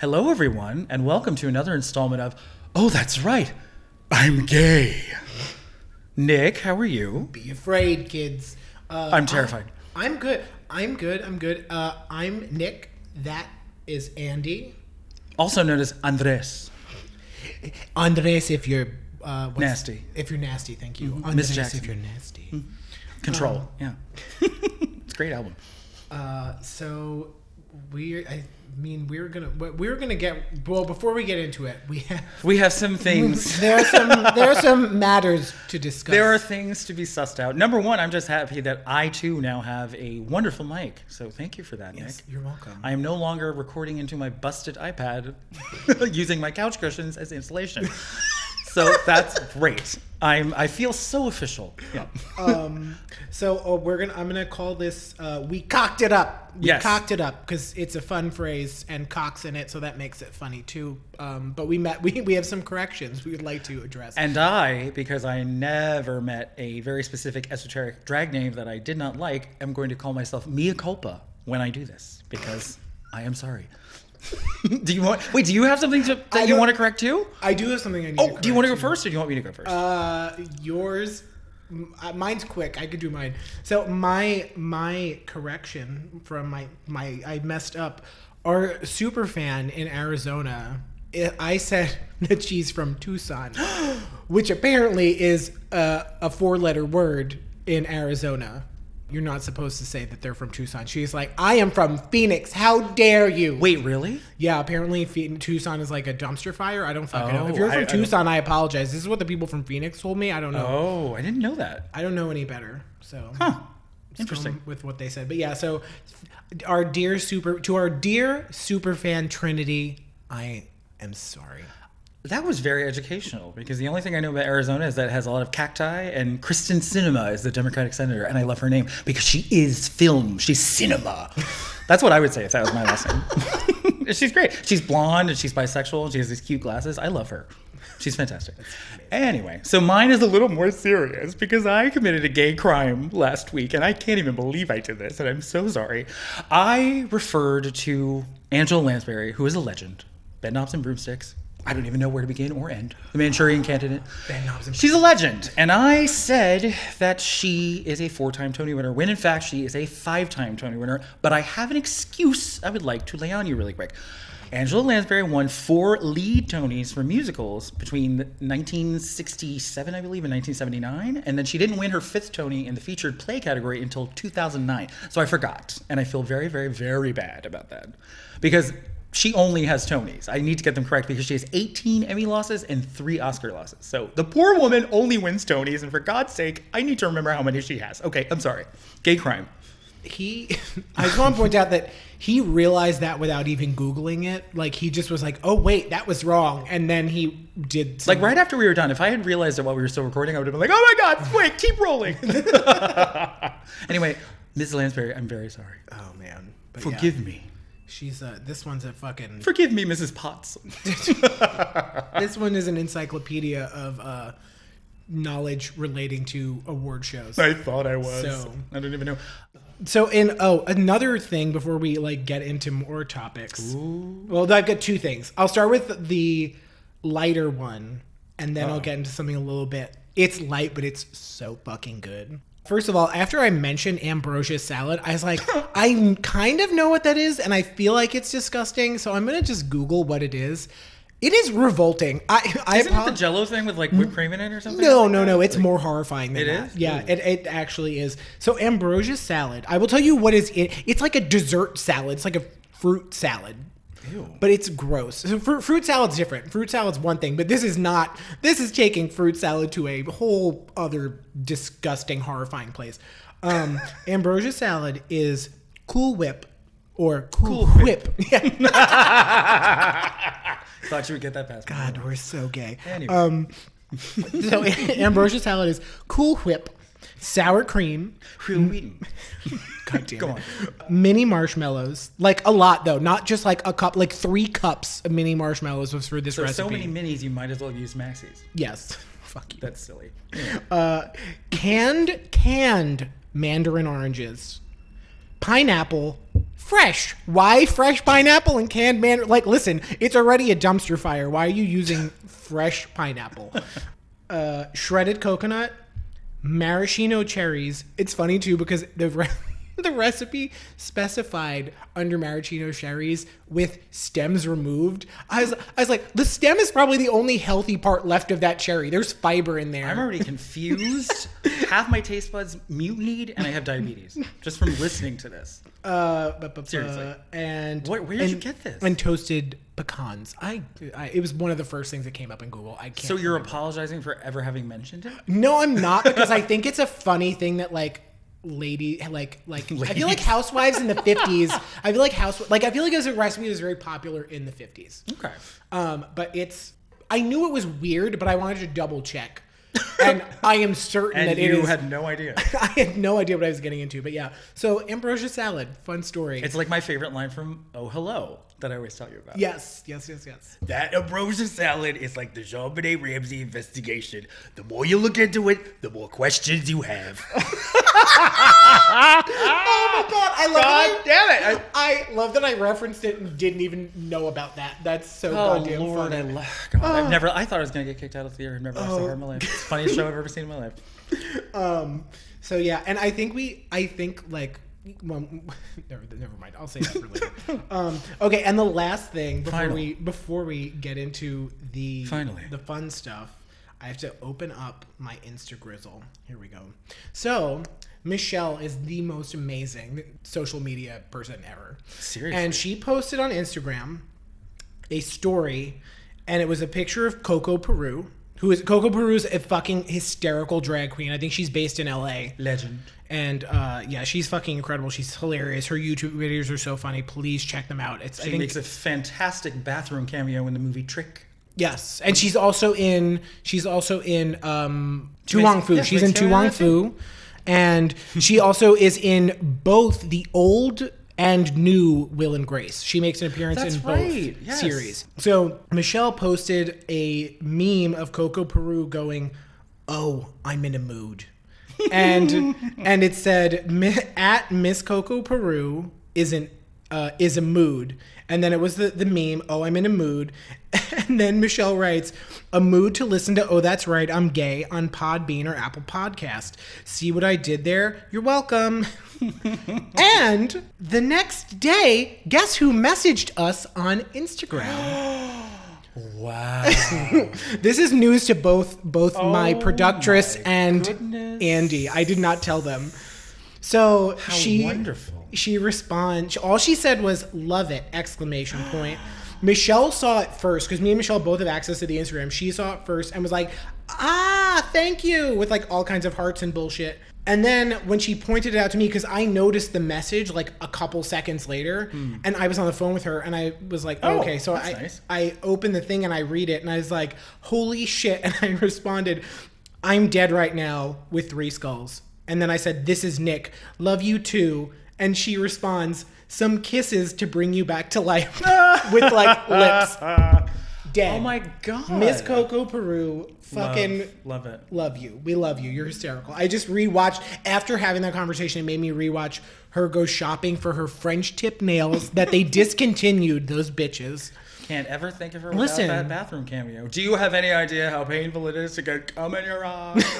Hello, everyone, and welcome to another installment of Oh, That's Right, I'm Gay. Nick, how are you? Be afraid, kids. Uh, I'm terrified. I'm good. I'm good. I'm good. Uh, I'm Nick. That is Andy. Also known as Andres. Andres, if you're uh, what's- Nasty. If you're nasty, thank you. Miss Andres, Jackson. if you're nasty. Control. yeah. it's a great album. Uh, so we, I mean, we're gonna, we're gonna get. Well, before we get into it, we have We have some things. there are some there are some matters to discuss. There are things to be sussed out. Number one, I'm just happy that I too now have a wonderful mic. So thank you for that, Yes, Nick. you're welcome. I am no longer recording into my busted iPad using my couch cushions as insulation. so that's great. I'm I feel so official. Yeah. um, so uh, we're gonna. I'm gonna call this. Uh, we cocked it up. We Yes. cocked it up because it's a fun phrase and cocks in it, so that makes it funny too. Um, but we met. We we have some corrections we would like to address. And I, because I never met a very specific esoteric drag name that I did not like, am going to call myself Mia Culpa when I do this because I am sorry. do you want? Wait, do you have something to, that you want to correct too? I do have something I need. Oh, to do you want to go first, or do you want me to go first? Uh, yours. m- uh, Mine's quick. I could do mine. So my my correction from my my I messed up. Our super fan in Arizona, I I said that she's from Tucson, which apparently is a, a four letter word in Arizona. You're not supposed to say that they're from Tucson. She's like, I am from Phoenix. How dare you? Wait, really? Yeah, apparently Tucson is like a dumpster fire. I don't fucking know. Oh, If you're from I Tucson, I apologize. This is what the people from Phoenix told me. I don't know. Oh, I didn't know that. I don't know any better. So Huh. Interesting. with what they said. But yeah, so our dear super to our dear super fan Trinity, I am sorry. That was very educational because the only thing I know about Arizona is that it has a lot of cacti, and Kyrsten Sinema is the Democratic senator, and I love her name because she is film. She's cinema. That's what I would say if that was my last name. she's great. She's blonde and she's bisexual. And she has these cute glasses. I love her. She's fantastic. Anyway, so mine is a little more serious because I committed a gay crime last week, and I can't even believe I did this, and I'm so sorry. I referred to Angela Lansbury, who is a legend, bed knobs and broomsticks. I don't even know where to begin or end. The Manchurian candidate. She's a legend. And I said that she is a four time Tony winner, when in fact she is a five time Tony winner. But I have an excuse I would like to lay on you really quick. Angela Lansbury won four lead Tonys for musicals between 1967, I believe, and 1979. And then she didn't win her fifth Tony in the featured play category until 2009. So I forgot. And I feel very, very, very bad about that. Because she only has Tonys. I need to get them correct because she has 18 Emmy losses and three Oscar losses. So the poor woman only wins Tonys, and for God's sake, I need to remember how many she has. Okay, I'm sorry. Gay crime. He, I just want to point out that he realized that without even googling it. Like he just was like, "Oh wait, that was wrong," and then he did some- Like right after we were done, if I had realized it while we were still recording, I would have been like, "Oh my God, wait, keep rolling." anyway, Ms. Lansbury, I'm very sorry. Oh man, but yeah, Forgive me. She's uh, this one's a fucking. Forgive me, Mrs. Potts. this one is an encyclopedia of uh, knowledge relating to award shows. I thought I was. So- I don't even know. So, in oh, another thing before we like get into more topics. Well, I've got two things. I'll start with the lighter one, and then I'll get into something a little bit. It's light, but it's so fucking good. First of all, after I mentioned ambrosia salad, I was like, I kind of know what that is, and I feel like it's disgusting. So I'm gonna just Google what it is. It is revolting. I I Isn't it the. Jello thing with like whipped cream in it or something? No, no, no. It's more horrifying than It that. is? Yeah, mm. it, it actually is. So ambrosia salad. I will tell you what is it. It's like a dessert salad. It's like a fruit salad. Ew. But it's gross. So fr- fruit salad's different. Fruit salad's one thing, but this is not. This is taking fruit salad to a whole other disgusting, horrifying place. Um, ambrosia salad is Cool Whip or Cool, Cool Whip. Yeah. Thought you would get that past. God, we're so gay. Anyway. Um, so ambrosia salad is Cool Whip, sour cream, Wil Wheaton. God damn Go it. on. mini marshmallows, like a lot though, not just like a cup, like three cups of mini marshmallows was for this There's so recipe. many minis, you might as well use maxis. yes, fuck you. That's silly. Uh, canned canned mandarin oranges, pineapple fresh. Why fresh pineapple and canned man? Like, listen, it's already a dumpster fire. Why are you using fresh pineapple? Uh, shredded coconut, maraschino cherries. It's funny too because the the recipe specified under maraschino cherries with stems removed. I was I was like, the stem is probably the only healthy part left of that cherry. There's fiber in there. I'm already confused. Half my taste buds mutinied, and I have diabetes just from listening to this. Uh, bu- bu- bu- Seriously. and Where- where did you get this? And toasted pecans. I, I, it was one of the first things that came up in Google. I can't. So you're remember. apologizing for ever having mentioned it? no, I'm not because I think it's a funny thing that like lady like like I feel like housewives in the 50s. I feel like house like I feel like it was a recipe that was very popular in the 50s. Okay. Um, but it's I knew it was weird, but I wanted to double check. And I am certain And that you is. had no idea. I had no idea what I was getting into, but yeah. So ambrosia salad, fun story. It's like my favorite line from Oh Hello that I always tell you about. yes, yes, yes, yes. That ambrosia salad is like the JonBenét Ramsey investigation. The more you look into it, the more questions you have. Oh my god, I love God that. damn it! I, I love that I referenced it and didn't even know about that. That's so Oh goddamn Lord, I funny. lo- God, I've never. I thought I was gonna get kicked out of theater. I've never Oh. the horror in my life. It's the funniest show I've ever seen in my life. Um, so yeah, and I think we, I think like, well, never, never mind. I'll say that for later. um, okay, and the last thing before Final. we before we get into the Finally. the fun stuff, I have to open up my Instagrizzle. Here we go. So. Michelle is the most amazing social media person ever. Seriously. And she posted on Instagram a story, and it was a picture of Coco Peru, who is Coco Peru's a fucking hysterical drag queen. I think she's based in LA. Legend. And uh, yeah, she's fucking incredible. She's hilarious. Her YouTube videos are so funny. Please check them out. It's I She think makes a fantastic bathroom cameo in the movie Trick. yes, and she's also in she's also in um, To Wong Foo. yeah, she's in To Wong in that too. Foo, and she also is in both the old and new Will and Grace. She makes an appearance That's in both yes. series. So Michelle posted a meme of Coco Peru going, "Oh, I'm in a mood," and and it said at Miss Coco Peru isn't uh, is a mood, and then it was the the meme. Oh, I'm in a mood, and then Michelle writes. A mood to listen to Oh That's Right, I'm Gay on Podbean or Apple Podcast. See what I did there? You're welcome. and the next day, guess who messaged us on Instagram? Wow. This is news to both both my Oh productress my and goodness. Andy. I did not tell them. So How she wonderful. she responds. All she said was "love it!" exclamation point. Michelle saw it first because me and Michelle both have access to the Instagram. She saw it first and was like, "Ah, thank you," with like all kinds of hearts and bullshit. And then when she pointed it out to me, because I noticed the message like a couple seconds later, and I was on the phone with her, and I was like. Oh, "Okay," so I nice. I opened the thing and I read it, and I was like, "Holy shit!" And I responded, "I'm dead right now with three skulls." And then I said, "This is Nick. Love you too." And she responds, "Some kisses to bring you back to life," with like lips. Dead. Oh my god. Miss Coco Peru, fucking Love, love it. love you. We love you. You're hysterical. I just rewatched after having that conversation. It made me rewatch her go shopping for her French tip nails that they discontinued. Those bitches. Can't ever think of her without Listen. that bathroom cameo. Do you have any idea how painful it is to get cum in your eye?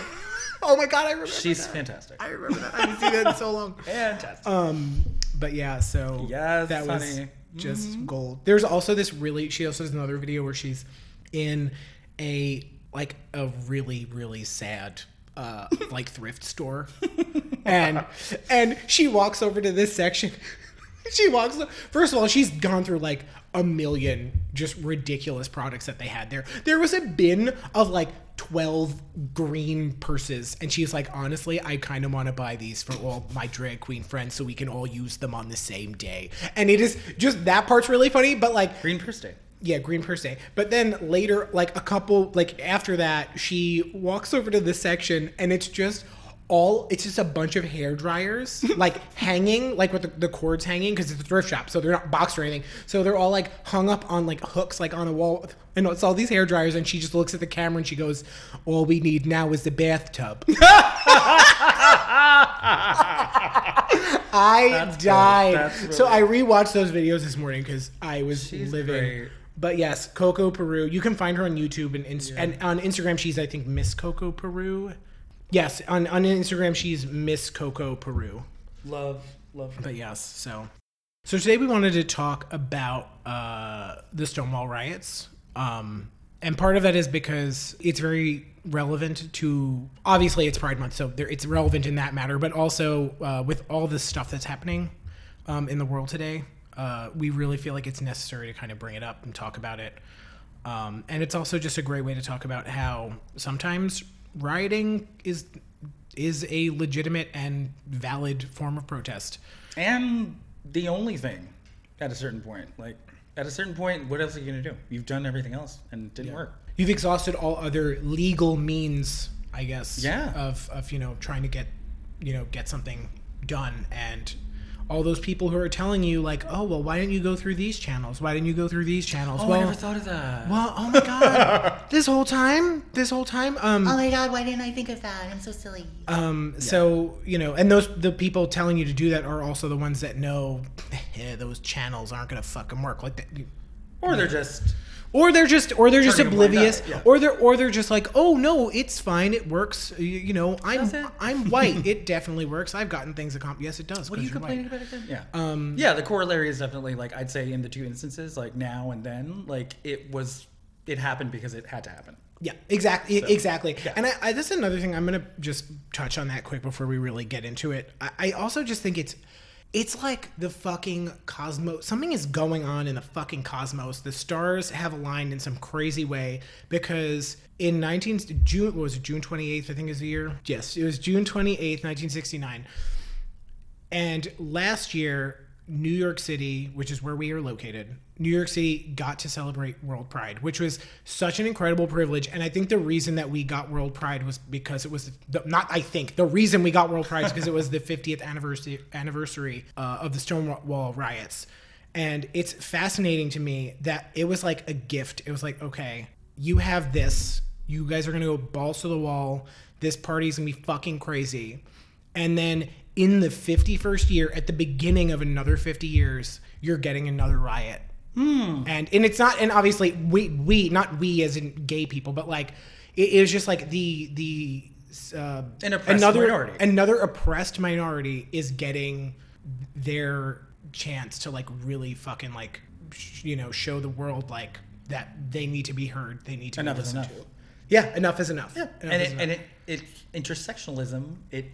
Oh my god, I remember. She's that. fantastic. I remember that. I haven't seen that in so long. Fantastic. Um, but yeah, so Yes, that was honey. just gold. There's also this really. She also has another video where she's in a like a really really sad uh like thrift store, and and she walks over to this section. she walks. First of all, she's gone through like a million just ridiculous products that they had there. There was a bin of like 12 green purses and she's like honestly I kind of want to buy these for all my drag queen friends so we can all use them on the same day. And it is just that part's really funny but like Green Purse Day. yeah, green per se. But then later, like a couple, like after that, she walks over to this section and it's just all, it's just a bunch of hair dryers, like hanging, like with the, the cords hanging, because it's a thrift shop, so they're not boxed or anything. So they're all like hung up on like hooks, like on a wall. And it's all these hair dryers, and she just looks at the camera and she goes, All we need now is the bathtub. I That's died. So I rewatched those videos this morning because I was She's living. great. But yes, Coco Peru. You can find her on YouTube and Inst- and on Instagram. She's I think Miss Coco Peru. Yes, on on Instagram she's Miss Coco Peru. Love, love. But yes, so so today we wanted to talk about uh, the Stonewall riots, um, and part of that is because it's very relevant to obviously it's Pride Month, so there, it's relevant in that matter, but also uh, with all this stuff that's happening um, in the world today, uh, we really feel like it's necessary to kind of bring it up and talk about it. Um, and it's also just a great way to talk about how sometimes rioting is is a legitimate and valid form of protest. And the only thing at a certain point, like at a certain point, what else are you gonna do? You've done everything else and it didn't work. You've exhausted all other legal means, I guess. Yeah. Of of you know trying to get you know get something done and all those people who are telling you like oh well why didn't you go through these channels why didn't you go through these channels Oh, well I never thought of that. well oh my god this whole time this whole time um Oh my god, why didn't I think of that? I'm so silly. Um, so you know, and those the people telling you to do that are also the ones that know eh, those channels aren't gonna fucking work like that. Or they're just Or they're just, or they're just Turning oblivious, yeah. or they're, or they're just like, oh no, it's fine, it works. You, you know, I'm, I'm white, it definitely works. I've gotten things accomplished. Yes, it does. What are you're complaining white. about again? Yeah. Um, yeah, the corollary is definitely like I'd say in the two instances, like now and then, like it was it happened because it had to happen. Yeah, exactly, exactly. yeah. And I, I, this is another thing. I'm gonna just touch on that quick before we really get into it. I, I also just think it's, it's like the fucking cosmos. Something is going on in the fucking cosmos. The stars have aligned in some crazy way because in 19 June what was it June 28th I think is the year. Yes, it was June 28th, 1969. And last year, New York City, which is where we are located, New York City got to celebrate World Pride, which was such an incredible privilege. And I think the reason that we got World Pride was because it was the, not. I think the reason we got World Pride is because it was the 50th anniversary anniversary uh, of the Stonewall riots. And it's fascinating to me that it was like a gift. It was like, okay, you have this. You guys are gonna go balls to the wall. This party's gonna be fucking crazy and then in the 51st year at the beginning of another 50 years you're getting another riot and and it's not and obviously we we not we as in gay people but like it, it was just like the the uh, An oppressed another minority. another oppressed minority is getting their chance to like really fucking like sh- you know show the world like that they need to be heard they need to Enough be is listened enough. to yeah enough is enough Yeah, Enough and is it, enough. and it, it intersectionalism it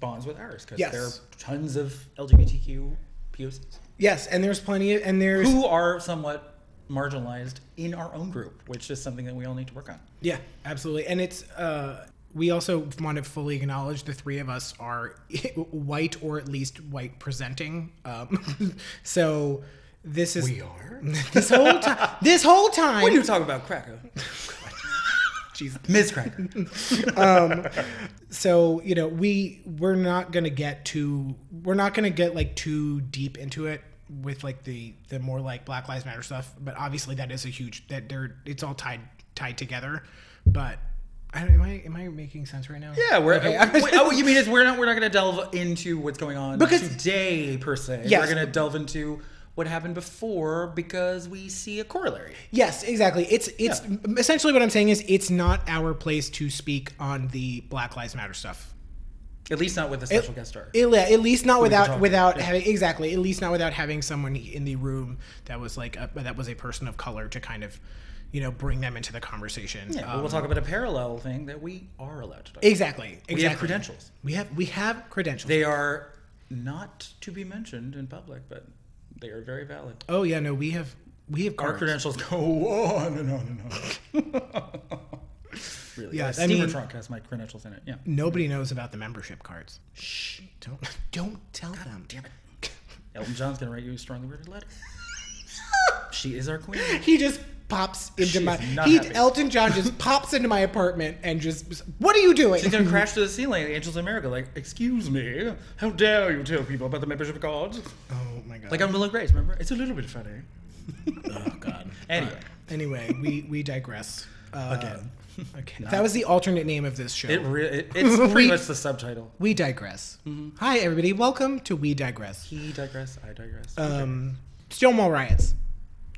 bonds with ours because Yes. there are tons of LGBTQ POCs yes and there's plenty of and there's who are somewhat marginalized in our own group, which is something that we all need to work on. Yeah, absolutely. And it's uh we also want to fully acknowledge the three of us are white or at least white presenting. Um, so this is We are? this whole time. This whole time, When you talk about Cracker, Jesus. Ms. Cracker, so you know we we're not gonna get too we're not gonna get like too deep into it with like the the more like Black Lives Matter stuff. But obviously that is a huge that they're it's all tied tied together. But I am I am I making sense right now? yeah, we're. Okay. Wait, oh, what you mean is we're not we're not going to delve into what's going on Because- today per se. Yes. We're going to delve into what happened before because we see a corollary. Yes, exactly. It's it's essentially what I'm saying is it's not our place to speak on the Black Lives Matter stuff. At least not with a special guest star. At, at least not without without Yeah. having exactly. At least not without having someone in the room that was like a, that was a person of color to kind of, you know, bring them into the conversation. yeah, Um, we'll talk about a parallel thing that we are allowed to talk. exactly. Exactly. We have credentials. We have we have credentials. They are not to be mentioned in public, but they are very valid. oh yeah, no, we have we have Our credentials go on and on and on. really? Yeah, I mean- trunk has my credentials in it. Yeah. Nobody knows about the membership cards. Shh! Don't don't tell them. Damn it. Elton John's gonna write you a strongly worded letter. she is our queen. He just pops into She's my. not He happy. Elton John just pops into my apartment and just. What are you doing? She's gonna crash to the ceiling. The Angels of America, like, excuse me, how dare you tell people about the membership cards? Oh my god. Like I'm Will and Grace, remember? It's a little bit funny. oh god. Anyway, Anyway, we we digress. Again. Okay. That was the alternate name of this show. It, re- it it's We- pretty much the subtitle. we digress. Hi, everybody. Welcome to We Digress. He digress. I digress. Um, Stonewall riots.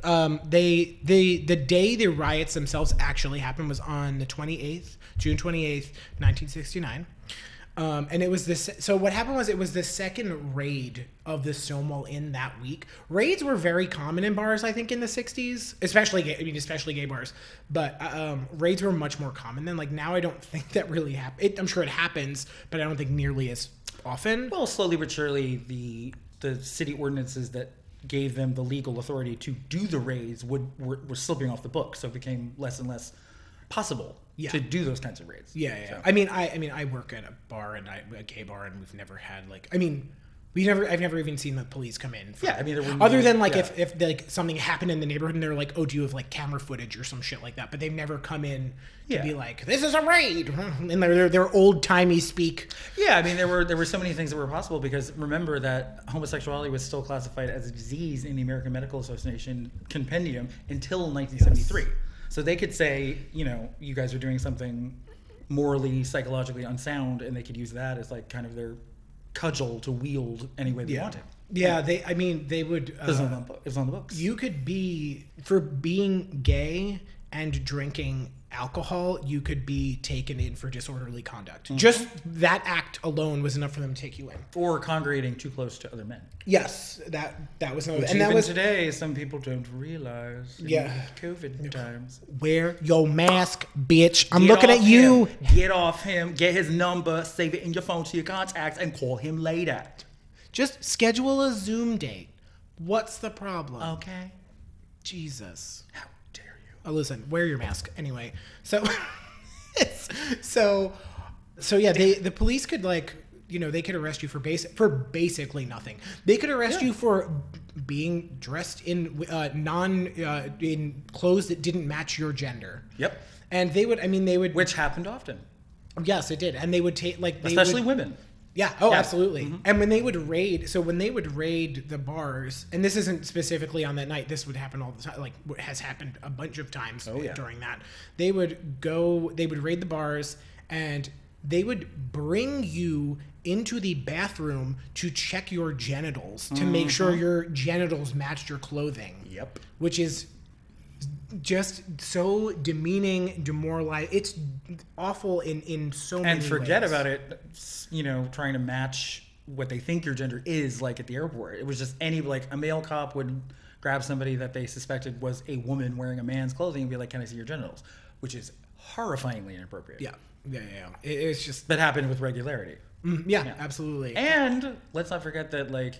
Um, they they the day the riots themselves actually happened was on the 28th, June 28th, 1969. Um, and it was this. So what happened was it was the second raid of the Stonewall Inn that week. Raids were very common in bars, I think, in the '60s, especially gay, I mean, especially gay bars. But uh, um, raids were much more common then. Like now, I don't think that really happens. I'm sure it happens, but I don't think nearly as often. well, slowly but surely, the the city ordinances that gave them the legal authority to do the raids would were, were slipping off the book, so it became less and less possible Yeah. to do those kinds of raids. Yeah, yeah. So- I mean, I, I mean, I work at a bar and I, a gay bar, and we've never had like, I mean, we never, I've never even seen the police come in. for- Yeah, I mean, other be- than like yeah. if if like something happened in the neighborhood and they're like, oh, do you have like camera footage or some shit like that? But they've never come in to Yeah. be like, this is a raid, and they're they're, old timey speak. Yeah, I mean there were there were so many things that were possible because remember that homosexuality was still classified as a disease in the American Medical Association compendium until 1973. So they could say, you know, you guys are doing something morally, psychologically unsound, and they could use that as like kind of their cudgel to wield any way they wanted. Yeah, they. I mean, they would. Uh, on the, on the books. you could be for being gay and drinking alcohol you could be taken in for disorderly conduct Mm-hmm. just that act alone was enough for them to take you in or congregating too close to other men. yes that that was another Which and that even was today, some people don't realize. in Yeah. COVID times. wear your mask bitch i'm Get looking at you him. Get off him. Get his number. Save it in your phone to your contacts and call him later. just schedule a zoom date what's the problem Okay. jesus How dare you? Oh, listen, wear your mask anyway. So, so, so yeah, they the police could like you know they could arrest you for basic for basically nothing. They could arrest Yeah. you for being dressed in uh, non uh, in clothes that didn't match your gender. Yep. And they would, I mean, they would. Which happened often, yes, it did, and they would take like they especially would, women. Yeah. Oh, Yeah. absolutely. Mm-hmm. And when they would raid, so when they would raid the bars, and this isn't specifically on that night. This would happen all the time. Like what has happened a bunch of times Oh, yeah. during that. They would go. They would raid the bars, and they would bring you into the bathroom to check your genitals to make sure mm-hmm. your genitals matched your clothing. Yep. Which is just so demeaning, demoralizing. It's awful in in so many ways. And forget ways. about it. You know, trying to match what they think your gender is, like at the airport. It was just any like a male cop would grab somebody that they suspected was a woman wearing a man's clothing and be like, "Can I see your genitals?" Which is horrifyingly inappropriate. Yeah, yeah, yeah. yeah. It, it's just That happened with regularity. mm, yeah, Yeah. absolutely. And let's not forget that, like,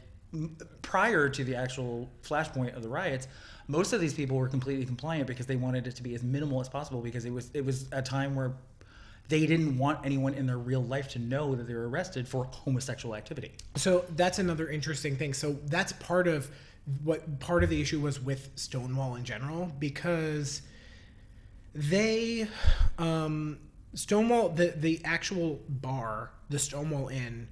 prior to the actual flashpoint of the riots, most of these people were completely compliant because they wanted it to be as minimal as possible because it was it was a time where they didn't want anyone in their real life to know that they were arrested for homosexual activity. So that's another interesting thing. So that's part of what part of the issue was with Stonewall in general because they um Stonewall the the actual bar, the Stonewall Inn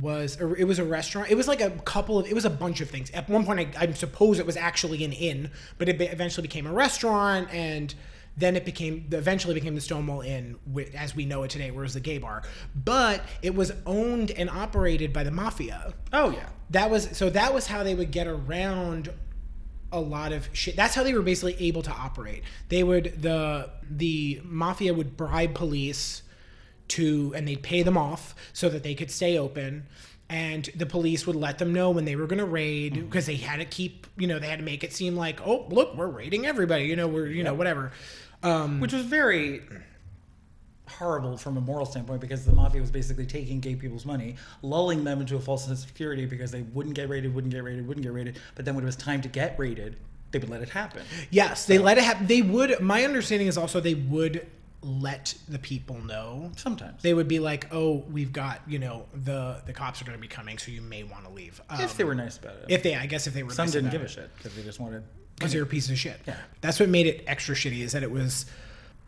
was or it was a restaurant. It was like a couple of it was a bunch of things. At one point I, I suppose it was actually an inn, but it eventually became a restaurant and then it became eventually became the Stonewall Inn as we know it today, whereas the gay bar. But it was owned and operated by the mafia Oh yeah. that was so that was how they would get around a lot of shit that's how they were basically able to operate they would the the mafia would bribe police to and they'd pay them off so that they could stay open and the police would let them know when they were going to raid because they had to keep you know they had to make it seem like oh look we're raiding everybody you know we're you know whatever um Which was very horrible from a moral standpoint because the mafia was basically taking gay people's money, lulling them into a false sense of security because they wouldn't get raided, wouldn't get raided, wouldn't get raided. But then when it was time to get raided, they would let it happen. yes they let it happen they would my understanding is also they would let the people know Sometimes. they would be like, "Oh, we've got you know the the cops are going to be coming, so you may want to leave." Um, if they were nice about it. if they, I guess, if they were, Some didn't give a shit because they just wanted. because were a piece of shit. Yeah. That's what made it extra shitty is that it was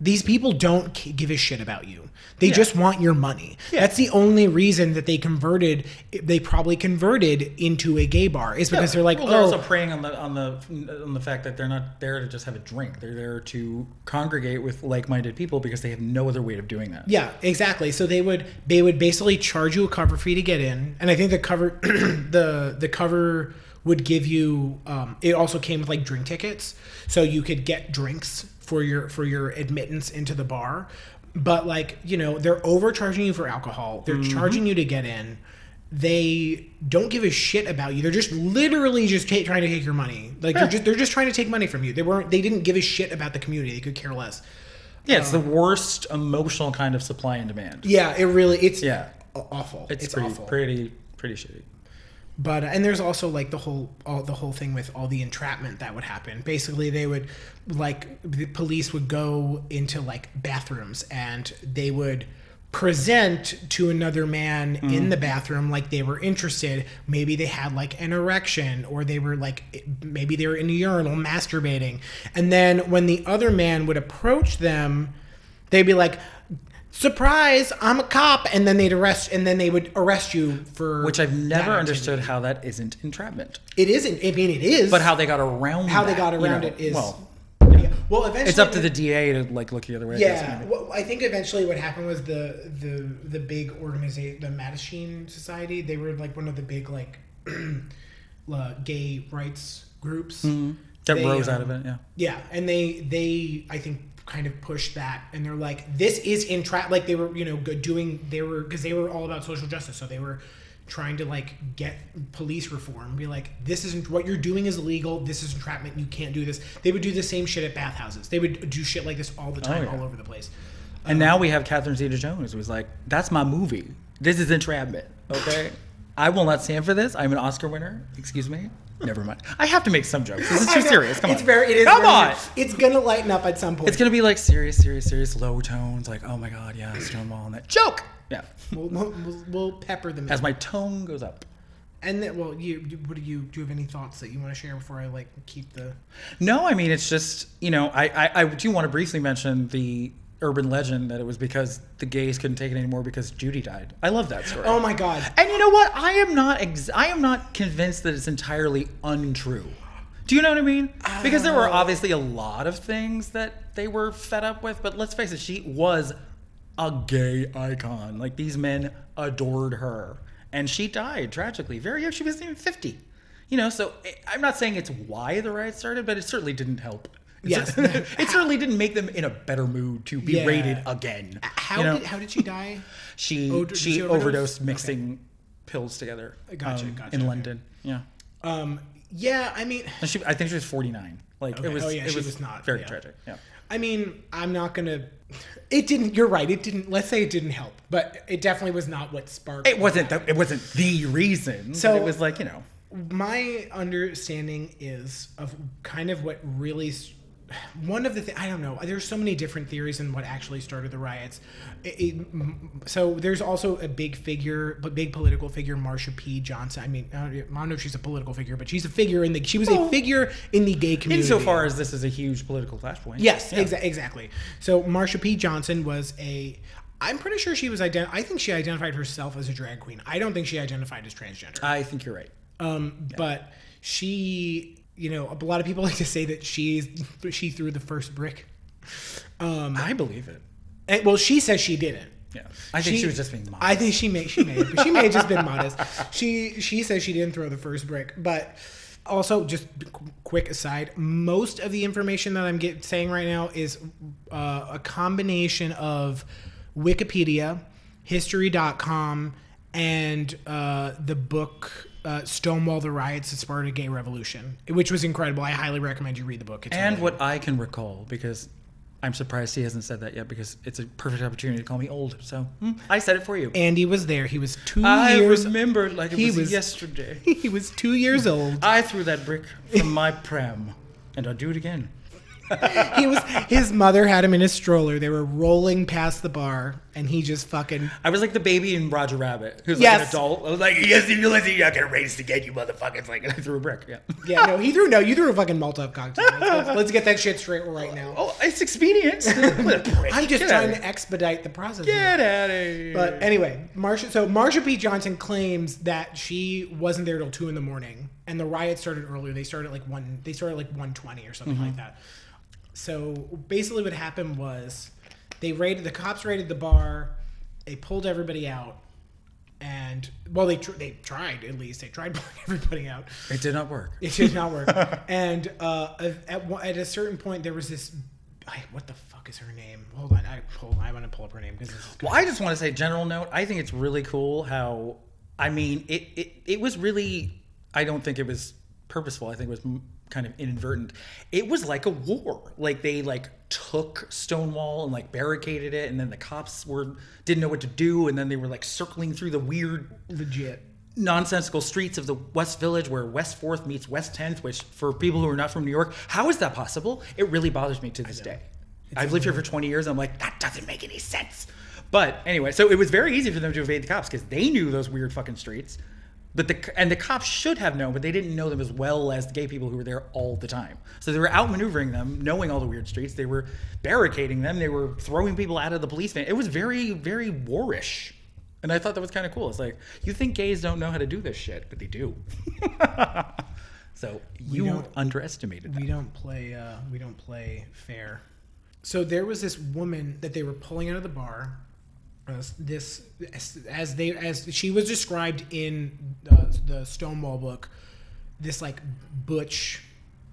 these people don't give a shit about you. They Yeah. just want your money. That's the only reason that they converted. They probably converted into a gay bar is because they're like, well, they're oh, also preying on the on the on the fact that they're not there to just have a drink. They're there to congregate with like-minded people because they have no other way of doing that. Yeah, exactly. So they would they would basically charge you a cover fee to get in, and I think the cover the the cover would give you. Um, it also came with like drink tickets, so you could get drinks for your for your admittance into the bar. But like you know, they're overcharging you for alcohol. They're mm-hmm. charging you to get in. They don't give a shit about you. They're just literally just ta- trying to take your money. Like they're just they're just trying to take money from you. They weren't. They didn't give a shit about the community. They could care less. Yeah, it's the um, worst emotional kind of supply and demand. Yeah, it really. It's Yeah. awful. It's, It's, pretty, awful. pretty, pretty shitty. But uh, and there's also like the whole all the whole thing with all the entrapment that would happen. Basically, they would like the police would go into like bathrooms and they would present to another man in the bathroom like they were interested. Maybe they had like an erection or they were like maybe they were in a urinal masturbating. And then when the other man would approach them, they'd be like surprise i'm a cop and then they'd arrest and then they would arrest you for Which I've never understood how that isn't entrapment. It isn't. I mean, it is. But how they got around how they that, got you around know, it is. well, yeah. well, eventually it's up to the DA to like look the other way. Yeah, well, I think eventually what happened was the the the big organization, the Mattachine Society. They were like one of the big like gay rights groups. that They, rose out um, of it. Yeah. Yeah, and they they I think kind of pushed that, and they're like, this is in entrap. Like they were you know doing they were because they were all about social justice, so they were trying to like get police reform. Be like, this isn't what you're doing is illegal. This is entrapment. You can't do this. They would do the same shit at bathhouses. They would do shit like this all the oh, time, Oh, yeah. all over the place. And um, now we have Catherine Zeta-Jones, who's like, "That's my movie. This is entrapment. Okay, I will not stand for this. I'm an Oscar winner. Excuse me. Never mind. I have to make some jokes. This is too serious. Come it's on. very. It is. Come very- on. It's gonna lighten up at some point. It's gonna be like serious, serious, serious, low tones. Like, oh my god, yeah, Stonewall and that joke. Yeah. We'll, we'll, we'll, pepper them. As my tone goes up. and then, well, you, you. What do you do? You have any thoughts that you want to share before I like keep the? No, I mean it's just you know I, I I do want to briefly mention the urban legend that it was because the gays couldn't take it anymore because Judy died. I love that story. Oh my god. And you know what? I am not ex- I am not convinced that it's entirely untrue. Do you know what I mean? Because there were oh. obviously a lot of things that they were fed up with, but let's face it, she was a gay icon. Like these men adored her, and she died tragically. Very young. She wasn't even fifty. You know, so eh, I'm not saying it's why the riot started, but it certainly didn't help. It Yes. it certainly didn't make them in a better mood to be Yeah. raided again. How you know? did how did she die? She Oh, she, she overdose? overdosed Okay. mixing pills together. Gotcha, um, gotcha, In okay. London, yeah. Um. Yeah. I mean. And she, I think she was 49. Like Okay. it was. Oh, yeah, it she was, was not, very yeah. tragic. Yeah. I mean, I'm not gonna. It didn't. You're right. It didn't. Let's say it didn't help, but it definitely was not what sparked. It wasn't. The, it wasn't the reason. So- So it was like you know. my understanding is of kind of what really s- one of the th- I don't know. There's so many different theories in what actually started the riots. It, it- so there's also a big figure, a big political figure, Marsha P. Johnson. I mean, I don't, I don't know if she's a political figure, but she's a figure in the. She was a figure in the gay community. Insofar as this is a huge political flashpoint. Yes, Yeah. exa- exactly. So Marsha P. Johnson was a. I'm pretty sure she was ident. I think she identified herself as a drag queen. I don't think she identified as transgender. I think you're right. Um, but she, you know, a lot of people like to say that she's she threw the first brick. Um, I believe it. and, well, she says she didn't. Yeah. I think she, was just being modest. I think she may she may have, she may have just been modest. She she says she didn't throw the first brick, but also just quick aside, most of the information that I'm get, saying right now is uh, a combination of Wikipedia, History.com, and uh, the book. Uh, Stonewall the Riots That Sparked a Gay Revolution, which was incredible. I highly recommend you read the book. It's and really what I can recall, because I'm surprised he hasn't said that yet, because it's a perfect opportunity to call me old. So hmm, I said it for you. Andy was there. He was two I years. remember like it he was, was- yesterday. He was two years old. I threw that brick from my pram, and I'll do it again. he was his mother had him in a stroller. They were rolling past the bar, and he just fucking I was like the baby in Roger Rabbit, who's like an adult. I was like, yes, you realize you're not gonna race again, you motherfuckers. Like, and I threw a brick. Yeah. yeah. No, he threw no. You threw a fucking Molotov cocktail. Let's, let's get that shit straight right now. Oh, oh it's expedient. I'm just Get trying to expedite the process. Get out of here. But anyway, Marsha. So Marsha P. Johnson claims that she wasn't there till two in the morning, and the riot started earlier. They started like one. They started like one twenty or something mm-hmm. like that. So basically, what happened was they raided. The cops raided the bar. They pulled everybody out, and well, they tr- they tried at least. They tried pulling everybody out. it did not work. It did not work. and uh, at, one- at a certain point, there was this. I, what the fuck is her name? Hold on, I hold on. I want to pull up her name because Well, I just want to say, general note. I think it's really cool how. I mean, it it, it was really. I don't think it was purposeful. I think it was kind of inadvertent. It was like a war. Like they like took Stonewall and like barricaded it, and then the cops were didn't know what to do, and then they were like circling through the weird legit. nonsensical streets of the West Village where West 4th meets West 10th, which for people who are not from New York, how is that possible? It really bothers me to this day. I've lived here for 20 years. I'm like, that doesn't make any sense. But anyway, so it was very easy for them to evade the cops because they knew those weird fucking streets. But the and the cops should have known, but they didn't know them as well as the gay people who were there all the time. So they were outmaneuvering them, knowing all the weird streets. They were barricading them. They were throwing people out of the police van. It was very, very warish. And I thought that was kind of cool. It's like, you think gays don't know how to do this shit, but they do. so you don't- underestimated that. We don't play. Uh, we don't play fair. So there was this woman that they were pulling out of the bar. This as, they as she was described in uh, the Stonewall book, this like butch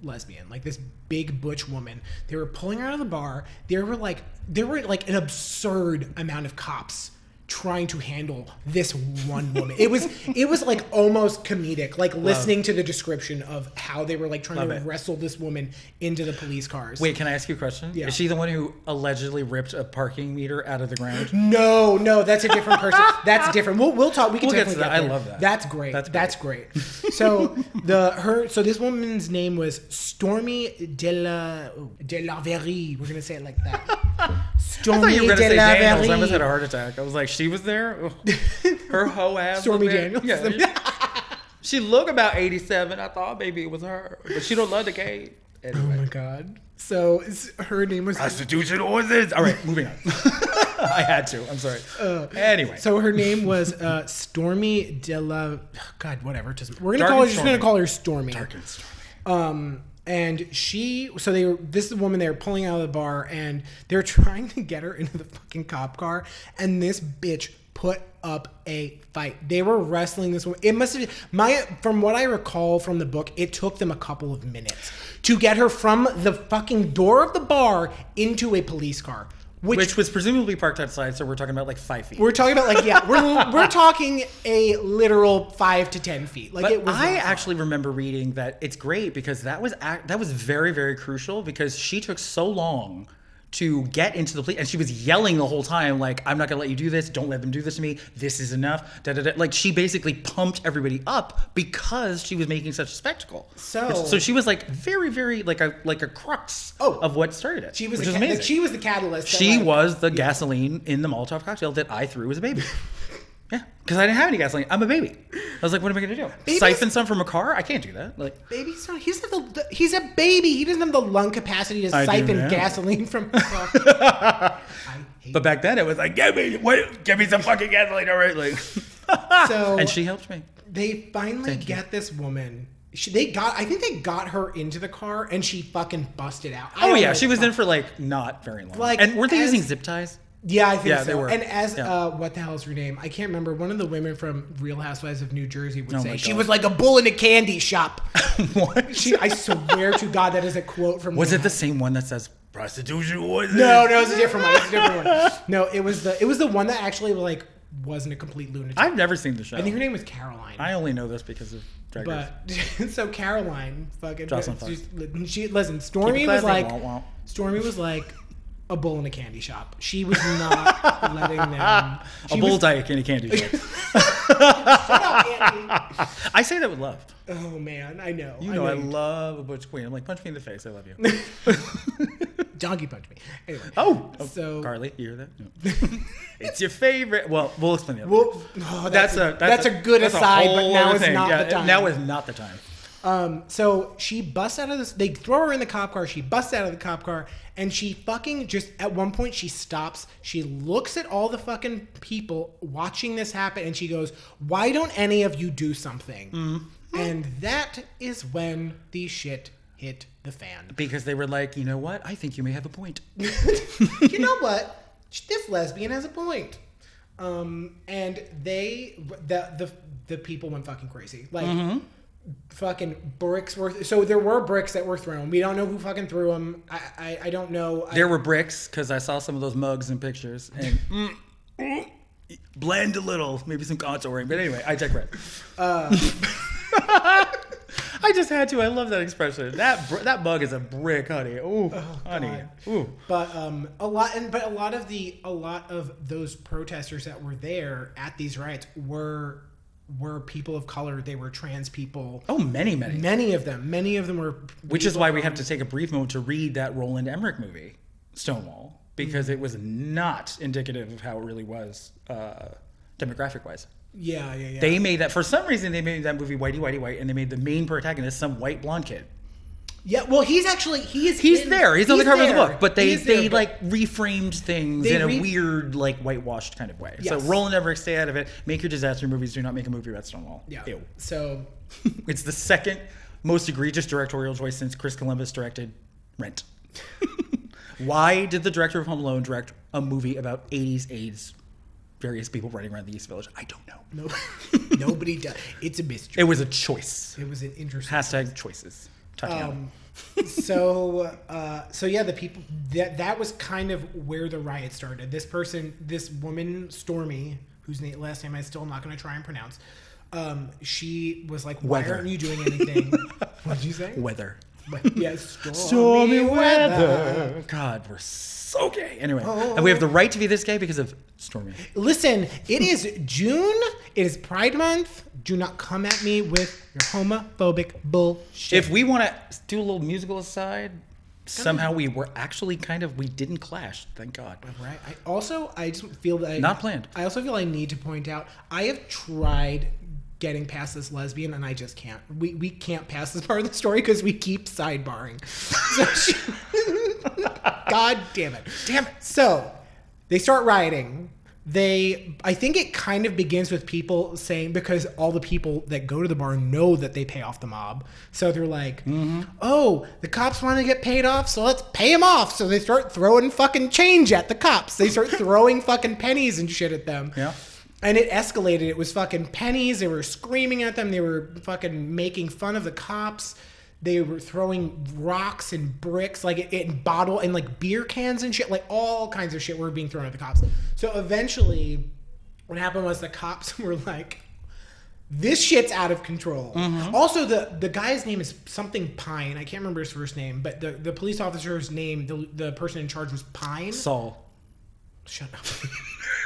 lesbian, like this big butch woman. They were pulling her out of the bar. There were like there were like an absurd amount of cops trying to handle this one woman. It was it was like almost comedic, like listening to the description of how they were like trying Love to it. wrestle this woman into the police cars. Wait, can I ask you a question? Yeah. Is she the one who allegedly ripped a parking meter out of the ground? No, no, that's a different person. That's different. We'll, we'll talk. We can We'll get to definitely that. I there. love that. That's great. That's That's great. so the her so this woman's name was Stormy de la de la Verrie. We're gonna say it like that. I Stormy thought you were going to say Daniels. I Verrie. almost had a heart attack. I was like, she was there? Her hoe ass. was Stormy there? Daniels. Yeah. she looked about 87. I thought maybe it was her. But she don't love the gay. Oh my god. So it's- her name was Prostitution or this? All right, moving on. I had to. I'm sorry. anyway. Uh, So her name was uh, Stormy de la. God, whatever. it we're gonna Dark call her. and Just gonna Stormy. call her Stormy. Dark and stormy. Um, and she, so they were, this is the woman they were pulling out of the bar and they're trying to get her into the fucking cop car. And this bitch put up a fight. They were wrestling this woman. It must have, my, from what I recall from the book, it took them a couple of minutes to get her from the fucking door of the bar into a police car. Which, Which was presumably parked outside, so we're talking about like five feet. we're talking about like yeah we're, we're talking a literal five to ten feet like But it was I actually remember reading that it's great because that was that was very very crucial because she took so long to get into the police and she was yelling the whole time like I'm not gonna let you do this don't let them do this to me this is enough da, da, da. like she basically pumped everybody up because she was making such a spectacle So- so she was like very very like a like a crux Oh. of what started it she was the, ca- amazing she was the catalyst that, she like- was the gasoline in the Molotov cocktail that I threw as a baby. Yeah, because I didn't have any gasoline. I'm a baby. I was like, what am I gonna do? Babies- Siphon some from a car? I can't do that. Like, baby's not he's not the, he's a baby he doesn't have the lung capacity to I do siphon now. gasoline from I hate but back then it was like, give me, what, give me some fucking gasoline, all right? Like, So- and she helped me. they finally get this woman she, they got i think they got her into the car and she fucking busted out I Oh don't yeah, know she was in for like not very long. Like, and weren't they as- using zip ties? Yeah, I think Yeah, so. they were. And as Yeah. uh, what the hell is her name? I can't remember. One of the women from Real Housewives of New Jersey would Oh say she was like a bull in a candy shop. what? She, I swear to God, that is a quote from. was Real it the same one that says prostitution or this? No, it was a different one. It was a different one. No, it was the it was the one that actually like wasn't a complete lunatic. I've never seen the show. I think her name was Caroline. I only know this because of Drag Race. but so Caroline, fucking, Jocelyn she's- she listen. Stormy was like, Wah, wah. Stormy was like, a bull in a candy shop. She was not letting them. a she bull was- diet candy candy shop. Shut up, Andy. I say that with love. Oh man, I know. You know, I, you- love a butch queen. I'm like, punch me in the face. I love you. donkey punch me. Anyway. oh, oh, So- Carly, you hear that? No. it's your favorite. Well, we'll explain the other. Well, oh, that's, that's, a that's, a, good that's a aside, but now is thing. not Yeah, the time. Now is not the time. Um, so she busts out of this. They throw her in the cop car. She busts out of the cop car, and she fucking just at one point she stops. She looks at all the fucking people watching this happen, and she goes, "Why don't any of you do something?" Mm-hmm. And that is when the shit hit the fan. Because they were like, you know what? I think you may have a point. you know what? This lesbian has a point. Um, and they, the the the people went fucking crazy. Like Mm-hmm. Fucking bricks were. So there were bricks that were thrown. We don't know who fucking threw them. I I, I don't know. I- There were bricks because I saw some of those mugs and pictures and mm, mm, blend a little, maybe some contouring. But anyway, I digress. Uh. I just had to. I love that expression. That br- that mug is a brick, honey. Ooh, honey. Oh, God. Ooh. But um, a lot and but a lot of the a lot of those protesters that were there at these riots were were people of color. They were trans people. Oh, many, many. Many of them. Many of them were. Which is why we have to take a brief moment to read that Roland Emmerich movie, Stonewall, because Mm. it was not indicative of how it really was, uh, demographic wise. Yeah, yeah, yeah. They made that for some reason. They made that movie Whitey Whitey White, and they made the main protagonist some white blonde kid. Yeah. Well, he's actually he is. He's in- there. He's, on the cover of the book, but they there, they but- like reframed things in a re- weird like whitewashed kind of way. Yes. So Roland Emmerich, stay out of it. Make your disaster movies. Do not make a movie about Stonewall. Yeah. Ew. So it's the second most egregious directorial choice since Chris Columbus directed Rent. Why did the director of Home Alone direct a movie about 80s AIDS, various people running around the East Village? I don't know. no, nobody does. It's a mystery. It was a choice. It was an interesting. Hashtag choices. Tatiana. Um, so uh, so yeah, the people that that was kind of where the riot started. This person, this woman, Stormy, whose name, last name I'm still not going to try and pronounce. Um, she was like, "Why Weather. aren't you doing anything?" what did you say? Weather. yes, stormy, weather. God, we're so gay. Anyway, Oh. and we have the oh. right to be this gay because of Stormy. Listen, it is June. It is Pride Month. Do not come at me with your homophobic bullshit. If we want to do a little musical aside, somehow we were actually kind of we didn't clash. Thank God. Right. I also I just feel that I, Not planned. I also feel I need to point out I have tried getting past this lesbian and I just can't. We we can't pass this part of the story because we keep sidebarring. So she- God damn it. Damn it. So they start rioting. They I think it kind of begins with people saying because all the people that go to the bar know that they pay off the mob. So they're like, mm-hmm. "Oh, the cops want to get paid off, so let's pay them off." So they start throwing fucking change at the cops. They start throwing fucking pennies and shit at them. Yeah. And it escalated. It was fucking pennies. They were screaming at them. They were fucking making fun of the cops. They were throwing rocks and bricks, like in bottle and like beer cans and shit, like all kinds of shit were being thrown at the cops. So eventually, what happened was the cops were like, "This shit's out of control." Mm-hmm. Also, the the guy's name is something Pine. I can't remember his first name, but the the police officer's name, the the person in charge was Pine. Saul. Shut up.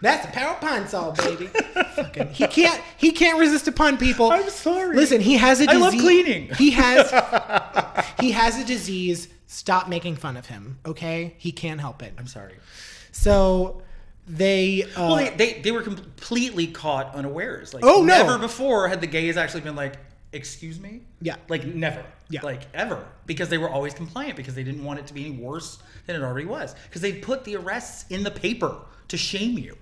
That's a power pun Saul, baby. Fucking, he can't. He can't resist a pun, people. I'm sorry. Listen, he has a. disease. I love cleaning. He has. he has a disease. Stop making fun of him, okay? He can't help it. I'm sorry. So they. Uh, Well, they, they they were completely caught unawares. Like, Oh, no. Never before had the gays actually been like, "Excuse me." Yeah. Like never. Yeah. Like ever, because they were always compliant because they didn't want it to be any worse than it already was. Because they put the arrests in the paper to shame you.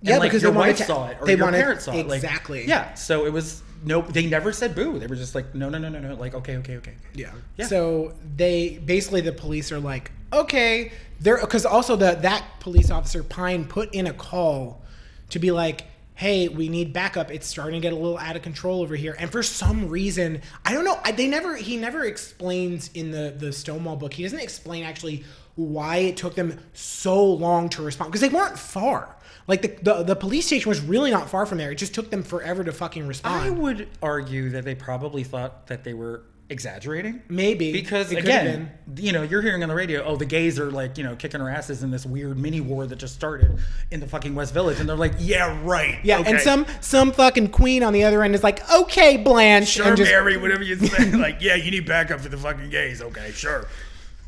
And, Yeah, like, because your they wife to- saw it or they your wanted- parents saw it. Like, exactly. yeah. So it was no. They never said boo. They were just like, no, no, no, no, no. Like, okay, okay, okay. Yeah. Yeah. So they basically the police are like, okay, they're because also the that police officer Pine put in a call to be like, hey, we need backup. It's starting to get a little out of control over here. And for some reason, I don't know. They never he never explains in the the Stonewall book. He doesn't explain actually why it took them so long to respond because they weren't far. Like the, the the police station was really not far from there. It just took them forever to fucking respond. I would argue that they probably thought that they were exaggerating? Maybe Because It again, you know, you're hearing on the radio, oh, the gays are like, you know, kicking our asses in this weird mini war that just started in the fucking West Village, and they're like, yeah, right, Yeah, and some some fucking queen on the other end is like, okay, Blanche, Sure, and just Mary, whatever you say. like, yeah, you need backup for the fucking gays. Okay, sure.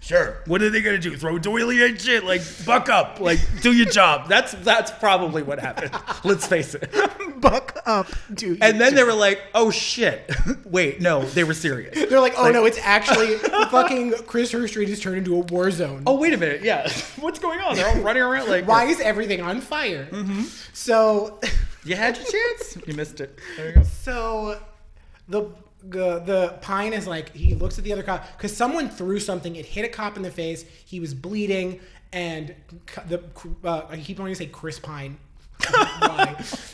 Sure. What are they gonna do? Throw doily and shit? Like, buck up. Like, do your job. That's that's probably what happened. Let's face it. buck up, dude. And then they were like, oh shit. Wait, no, they were serious. they're like, oh no, it's actually fucking Christopher Street has turned into a war zone. Oh, wait a minute. Yeah. What's going on? They're all running around like, Why is everything on fire? Mm-hmm. So, You had your chance. You missed it. There you go. so the the, the pine is like he looks at the other cop because someone threw something. It hit a cop in the face. He was bleeding, and the uh, I keep wanting to say Chris Pine.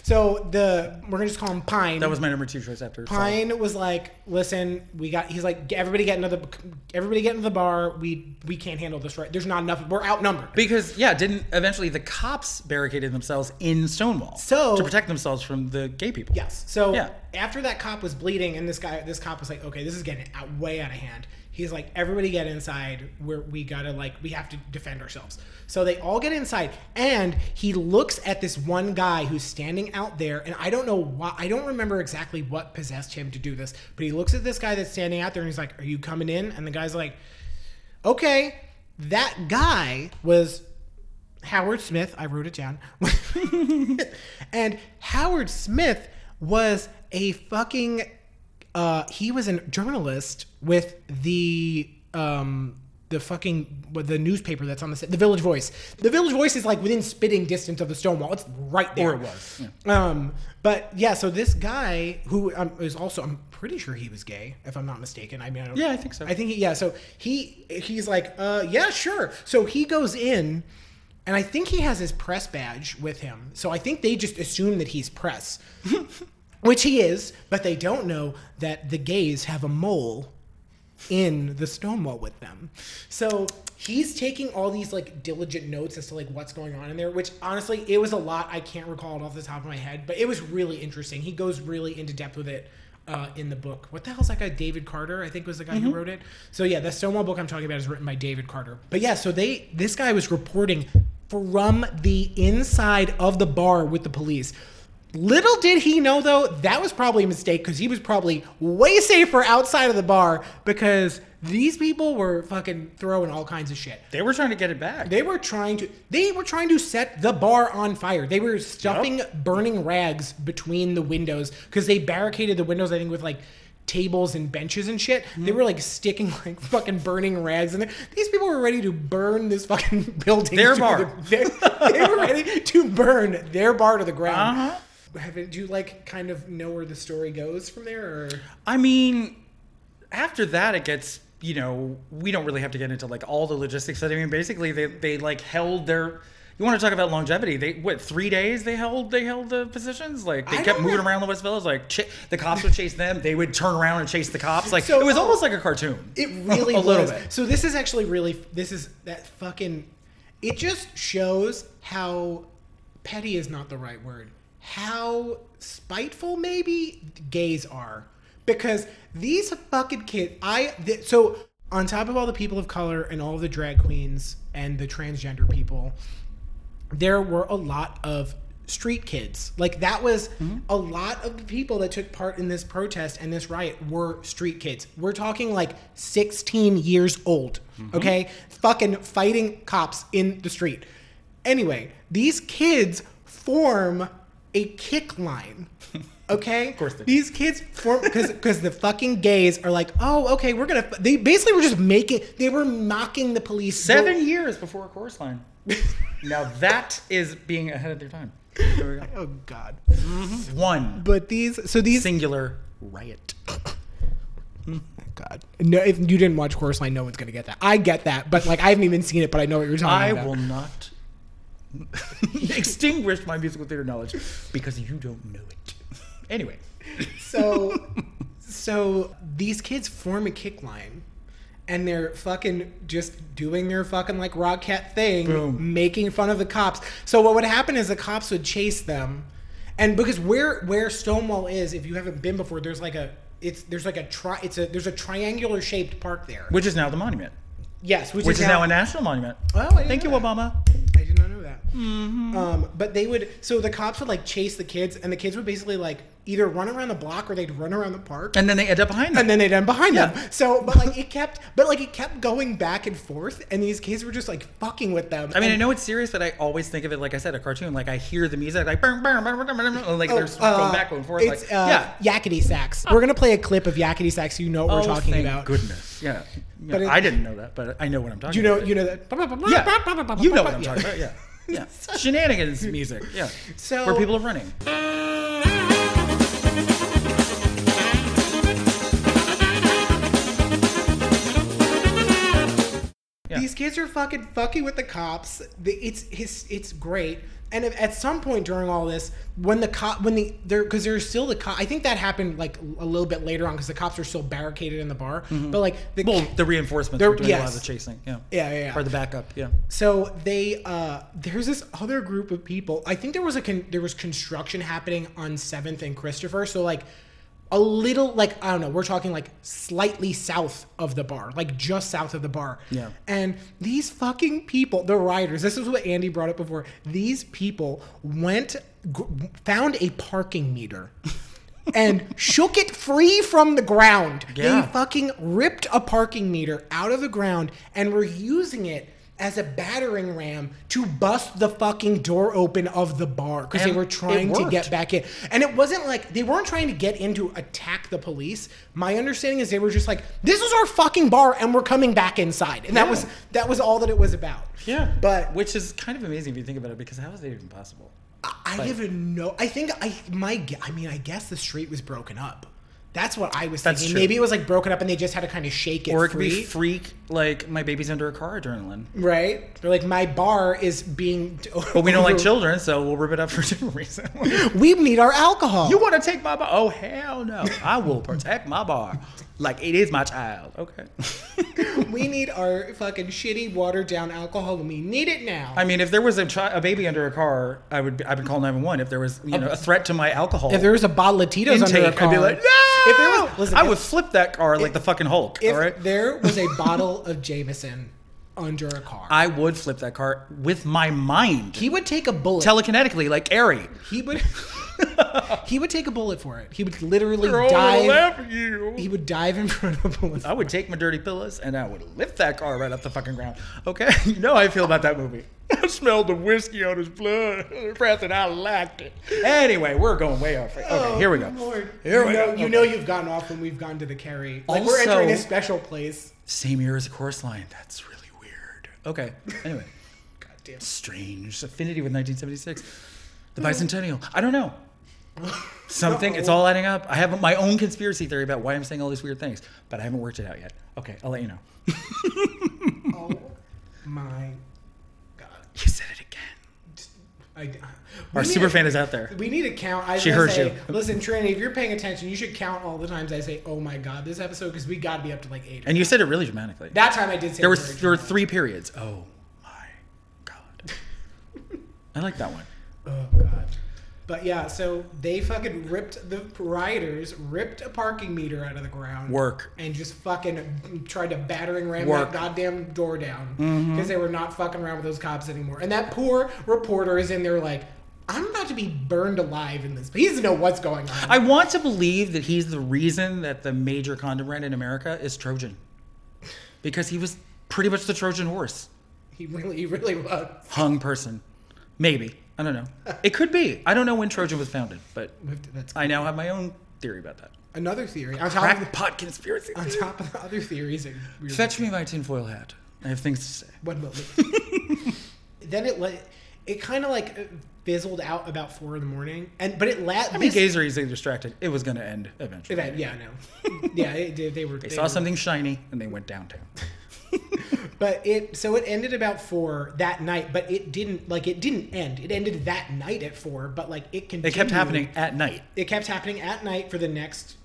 So the we're gonna just call him Pine. That was my number two choice after. Pine was like, "Listen, we got." He's like, "Everybody get into the, everybody get into the bar. We we can't handle this right. There's not enough. We're outnumbered." Because yeah, didn't eventually the cops barricaded themselves in Stonewall So- to protect themselves from the gay people. Yes. So Yeah. after that cop was bleeding, and this guy, this cop was like, "Okay, this is getting out, way out of hand." He's like, "Everybody get inside. Where we gotta like, we have to defend ourselves." So they all get inside, and he looks at this one guy who's standing out there, and I don't know why. I don't remember exactly what possessed him to do this, but he looks at this guy that's standing out there, and he's like, "Are you coming in?" And the guy's like, "Okay." That guy was Howard Smith. I wrote it down. and Howard Smith was a fucking. Uh, he was a journalist with the um, the fucking the newspaper that's on the set, the Village Voice. The Village Voice is like within spitting distance of the Stonewall. It's right there. Or it was, Um, but yeah, so this guy who um, is also, I'm pretty sure he was gay, if I'm not mistaken. I mean, I don't, Yeah, I think so. I think he, yeah. So he he's like, uh, yeah, sure. So he goes in, and I think he has his press badge with him. So I think they just assume that he's press, which he is, but they don't know that the gays have a mole in the Stonewall with them. So he's taking all these like diligent notes as to like what's going on in there, which honestly it was a lot. I can't recall it off the top of my head, but it was really interesting. He goes really into depth with it. Uh, in the book, what the hell's that guy? David Carter, I think was the guy who wrote it. So yeah, the Stonewall book I'm talking about is written by David Carter. But yeah, so they this guy was reporting from the inside of the bar with the police. Little did he know, though, that was probably a mistake because he was probably way safer outside of the bar because these people were fucking throwing all kinds of shit. They were trying to get it back. They were trying to they were trying to set the bar on fire. They were stuffing burning rags between the windows because they barricaded the windows, I think, with like tables and benches and shit. Mm-hmm. They were like sticking like fucking burning rags in there. These people were ready to burn this fucking building. Their bar. the- their- they were ready to burn their bar to the ground. Uh-huh. Have it- do you like kind of know where the story goes from there or I mean, after that, it gets you know we don't really have to get into like all the logistics. But I mean, basically they they like held their. You want to talk about longevity? They what three days they held they held the positions like they I kept moving know. around the West Village like ch- the cops would chase them they would turn around and chase the cops like So- it was almost like a cartoon It really a was. little bit So this is actually really this is that fucking it just shows how petty is not the right word. How spiteful maybe gays are. Because these fucking kids I th- so on top of all the people of color and all the drag queens and the transgender people, there were a lot of street kids. Like that was mm-hmm. a lot of the people that took part in this protest and this riot were street kids. We're talking like 16 years old, mm-hmm. okay? Fucking fighting cops in the street. Anyway, these kids form a kick line. Okay? Of course. These kids form because because the fucking gays are like, oh, okay, we're gonna. They basically were just making. They were mocking the police. seven years before a chorus line now that is being ahead of their time there we go Oh God. Mm-hmm. one But these, so these, singular riot oh, God, no, if you didn't watch Chorus Line, no one's gonna get that. I get that, but like I haven't even seen it, but I know what you're talking I about. I will not extinguish my musical theater knowledge because you don't know it. Anyway, So, so these kids form a kick line, and they're fucking just doing their fucking like Rocket thing, Boom. making fun of the cops. So what would happen is the cops would chase them, and because where where Stonewall is, if you haven't been before, there's like a it's there's like a tri it's a there's a triangular shaped park there. Which is now the monument, yes, which, which is now a national monument. Oh, Thank you. Obama. Mm-hmm. Um, but they would so the cops would like chase the kids, and the kids would basically like either run around the block or they'd run around the park. And then they end up behind them. and then they'd end behind Yeah. them. So, but like it kept, but like it kept going back and forth, and these kids were just like fucking with them. I mean, I know it's serious, but I always think of it like I said, a cartoon. Like I hear the music, like burn, burn, burn, burn, burn, like Oh, they're uh, going back and forth. It's like, uh, yeah. yakety sax. We're gonna play a clip of yakety sax. So you know what we're oh, talking thank about. Goodness, yeah. yeah. But I didn't know that, but I know what I'm talking You know, about. you know that. Yeah, you know what I'm talking about. Yeah, yeah. Shenanigans music. Yeah. So- where people are running. Yeah. These kids are fucking fucking with the cops. The- It's. It's great. And at some point during all this, when the cop, when the there, because there's still the cop. I think that happened like a little bit later on because the cops are still barricaded in the bar. But like the Mm-hmm. Well, the reinforcements were doing a lot of the chasing. Yeah. Yeah, yeah, yeah. Or the backup. Yeah. So they uh there's this other group of people. I think there was a con- there was construction happening on 7th and Christopher. So like a little like I don't know, we're talking like slightly south of the bar, like just south of the bar. Yeah. And these fucking people, the riders, this is what Andy brought up before. These people went g- found a parking meter. and shook it free from the ground. Yeah. They fucking ripped a parking meter out of the ground and were using it as a battering ram to bust the fucking door open of the bar because they were trying to get back in. And it wasn't like they weren't trying to get in to attack the police. My understanding is they were just like, "This is our fucking bar, and we're coming back inside." And that Yeah. was that was all that it was about. Yeah, but which is kind of amazing if you think about it, because how is that even possible? I, I even know. I think I my I mean I guess the street was broken up. That's what I was That's thinking. true. Maybe it was like broken up and they just had to kind of shake it Or it could free. be freak, like my baby's under a car adrenaline. right? They're like my bar is being. But we don't like children, so we'll rip it up for a different reason. We need our alcohol. you want to take my bar? Oh hell no! I will protect my bar like it is my child. Okay. we need our fucking shitty watered down alcohol and we need it now. I mean, if there was a, chi- a baby under a car, I would I would call nine one one. If there was you know a threat to my alcohol if there was a bottle of Tito's under a intake, car, I'd be like, no. If there was, listen, I if- would flip that car like the fucking Hulk. If all right. there was a bottle of Jameson under a car, I would flip that car with my mind, he would take a bullet. telekinetically, like Carrie. he would. he would take a bullet for it. He would literally They're dive. laugh at you. He would dive in front of a bullet. I would take my dirty pillows and I would lift that car right up the fucking ground. Okay, you know how I feel about that movie. I smelled the whiskey on his blood, breath, and I liked it. Anyway, we're going way off. Okay, oh, here we go. Oh, Lord. Here you we know, go. You Okay. know you've gotten off when we've gone to the Carrie. Like we're Also- entering a special place. Same year as the chorus line. That's really weird. Okay. Anyway, God damn. strange affinity with 1976. The bicentennial. I don't know. Something. It's all adding up. I have my own conspiracy theory about why I'm saying all these weird things, but I haven't worked it out yet. Okay, I'll let you know. Oh my god. You said it again. I, uh, we Our super to- fan is out there. We need to count. I She heard say, you. Listen, Trinity, if you're paying attention, you should count all the times I say, "Oh my god," this episode because we got to be up to like eight. And you said it really dramatically. that time I did say there very there were three periods. Oh my god. I like that one. Oh god. But yeah, so they fucking ripped the riders, ripped a parking meter out of the ground. Work. And just fucking tried to battering ram Work. Mm-hmm. that goddamn door down because they were not fucking around with those cops anymore. And that poor reporter is in there like, I'm about to be burned alive in this. He doesn't know what's going on. I want to believe that he's the reason that the major condom brand in America is Trojan, because he was pretty much the Trojan horse, he really, he really was. hung person. Maybe I don't know. It could be. I don't know when Trojan was founded, but That's I now have my own theory about that. another theory. On top, of, Crackpot conspiracy. on top of the other theories. that we were- Fetch me my tinfoil hat. I have things to say. One moment. then it let it kind of like fizzled out about four in the morning, and but it la- I mean, gays are easily distracted. It was going to end eventually. Event, yeah, no, yeah, it, they, they were. They saw something shiny and they went downtown. but it so it ended about four that night, but it didn't like it didn't end. It ended that night at four, but like it continued. It kept happening at night. It kept happening at night for the next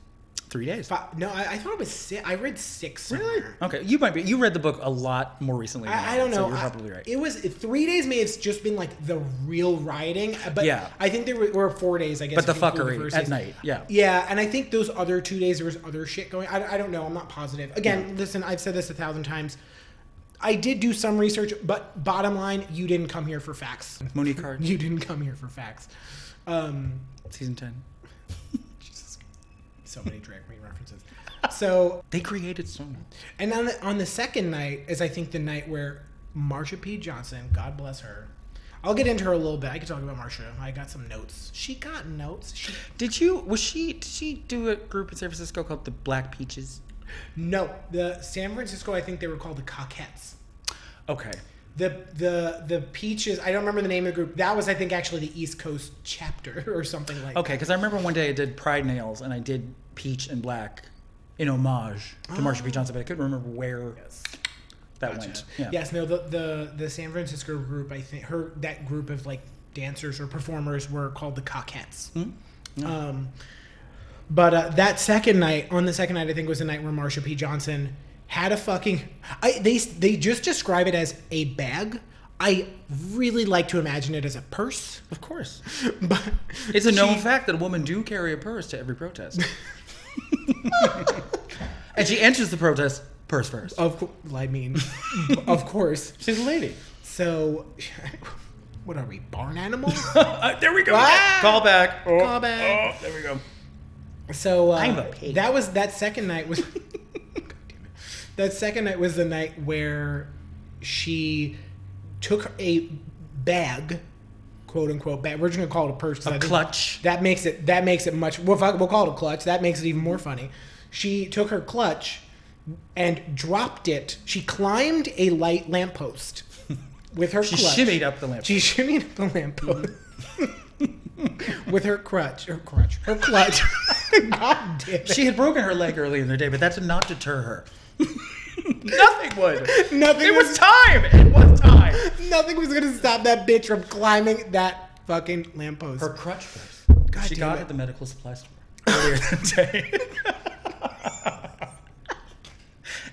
Three days. Fi- no, I, I thought it was six. I read six. Somewhere. Okay, you might be. You read the book a lot more recently. than I, I don't so know. you're I- probably right. It was three days. May have just been like the real rioting, uh, but Yeah. I think there were, were four days. I guess, But the fuckery first at night, yeah. yeah. And I think those other two days there was other shit going. I, I don't know. I'm not positive. Again, listen, I've said this a thousand times. I did do some research, but bottom line, you didn't come here for facts. Monique Heart, You didn't come here for facts. Um, season ten. Jesus. so many drag queen references. So They created so much. And on the, on the second night is I think the night where Marsha P. Johnson, God bless her. I'll get into her a little bit. I could talk about Marsha. I got some notes. She got notes. She Did you? Was she? Did she do a group in San Francisco called the Black Peaches? No. The San Francisco, I think they were called the Cockettes. Okay. The the the Peaches. I don't remember the name of the group. That was I think actually the East Coast chapter or something like. Okay, because I remember one day I did Pride Nails and I did Peach and Black in homage to Marsha P. Johnson, but I couldn't remember where Yes. that Gotcha. went. Yeah. Yes, no, the, the the San Francisco group, I think her that group of like dancers or performers were called the Cockettes. Um, but uh, that second night, on the second night, I think was the night where Marsha P. Johnson had a fucking. I they they just describe it as a bag. I really like to imagine it as a purse, Of course. but It's a known she- fact that a woman do carry a purse to every protest. and she enters the protest purse first. Of course, I mean, of course. She's a lady. So, what are we, barn animals? Uh, there we go. Ah! Call back. Oh, Call back. Oh, there we go. So uh, I'm a pig. that was that second night was. God damn it. That second night was the night where she took a bag, quote unquote bag. We're just gonna call it a purse. A clutch. That makes it. That makes it much. We'll, we'll call it a clutch. That makes it even more funny. She took her clutch and dropped it. She climbed a light lamppost with her She clutch. shimmied up the lamp. She shimmied up the lamppost with her crutch. Her crutch. Her clutch. God damn it. She had broken her leg earlier in the day, but that did not deter her. Nothing would. Nothing It was, was time. It was time. nothing was gonna stop that bitch from climbing that fucking lamppost. Her crutch first. God she got it. at the medical supply store earlier that day.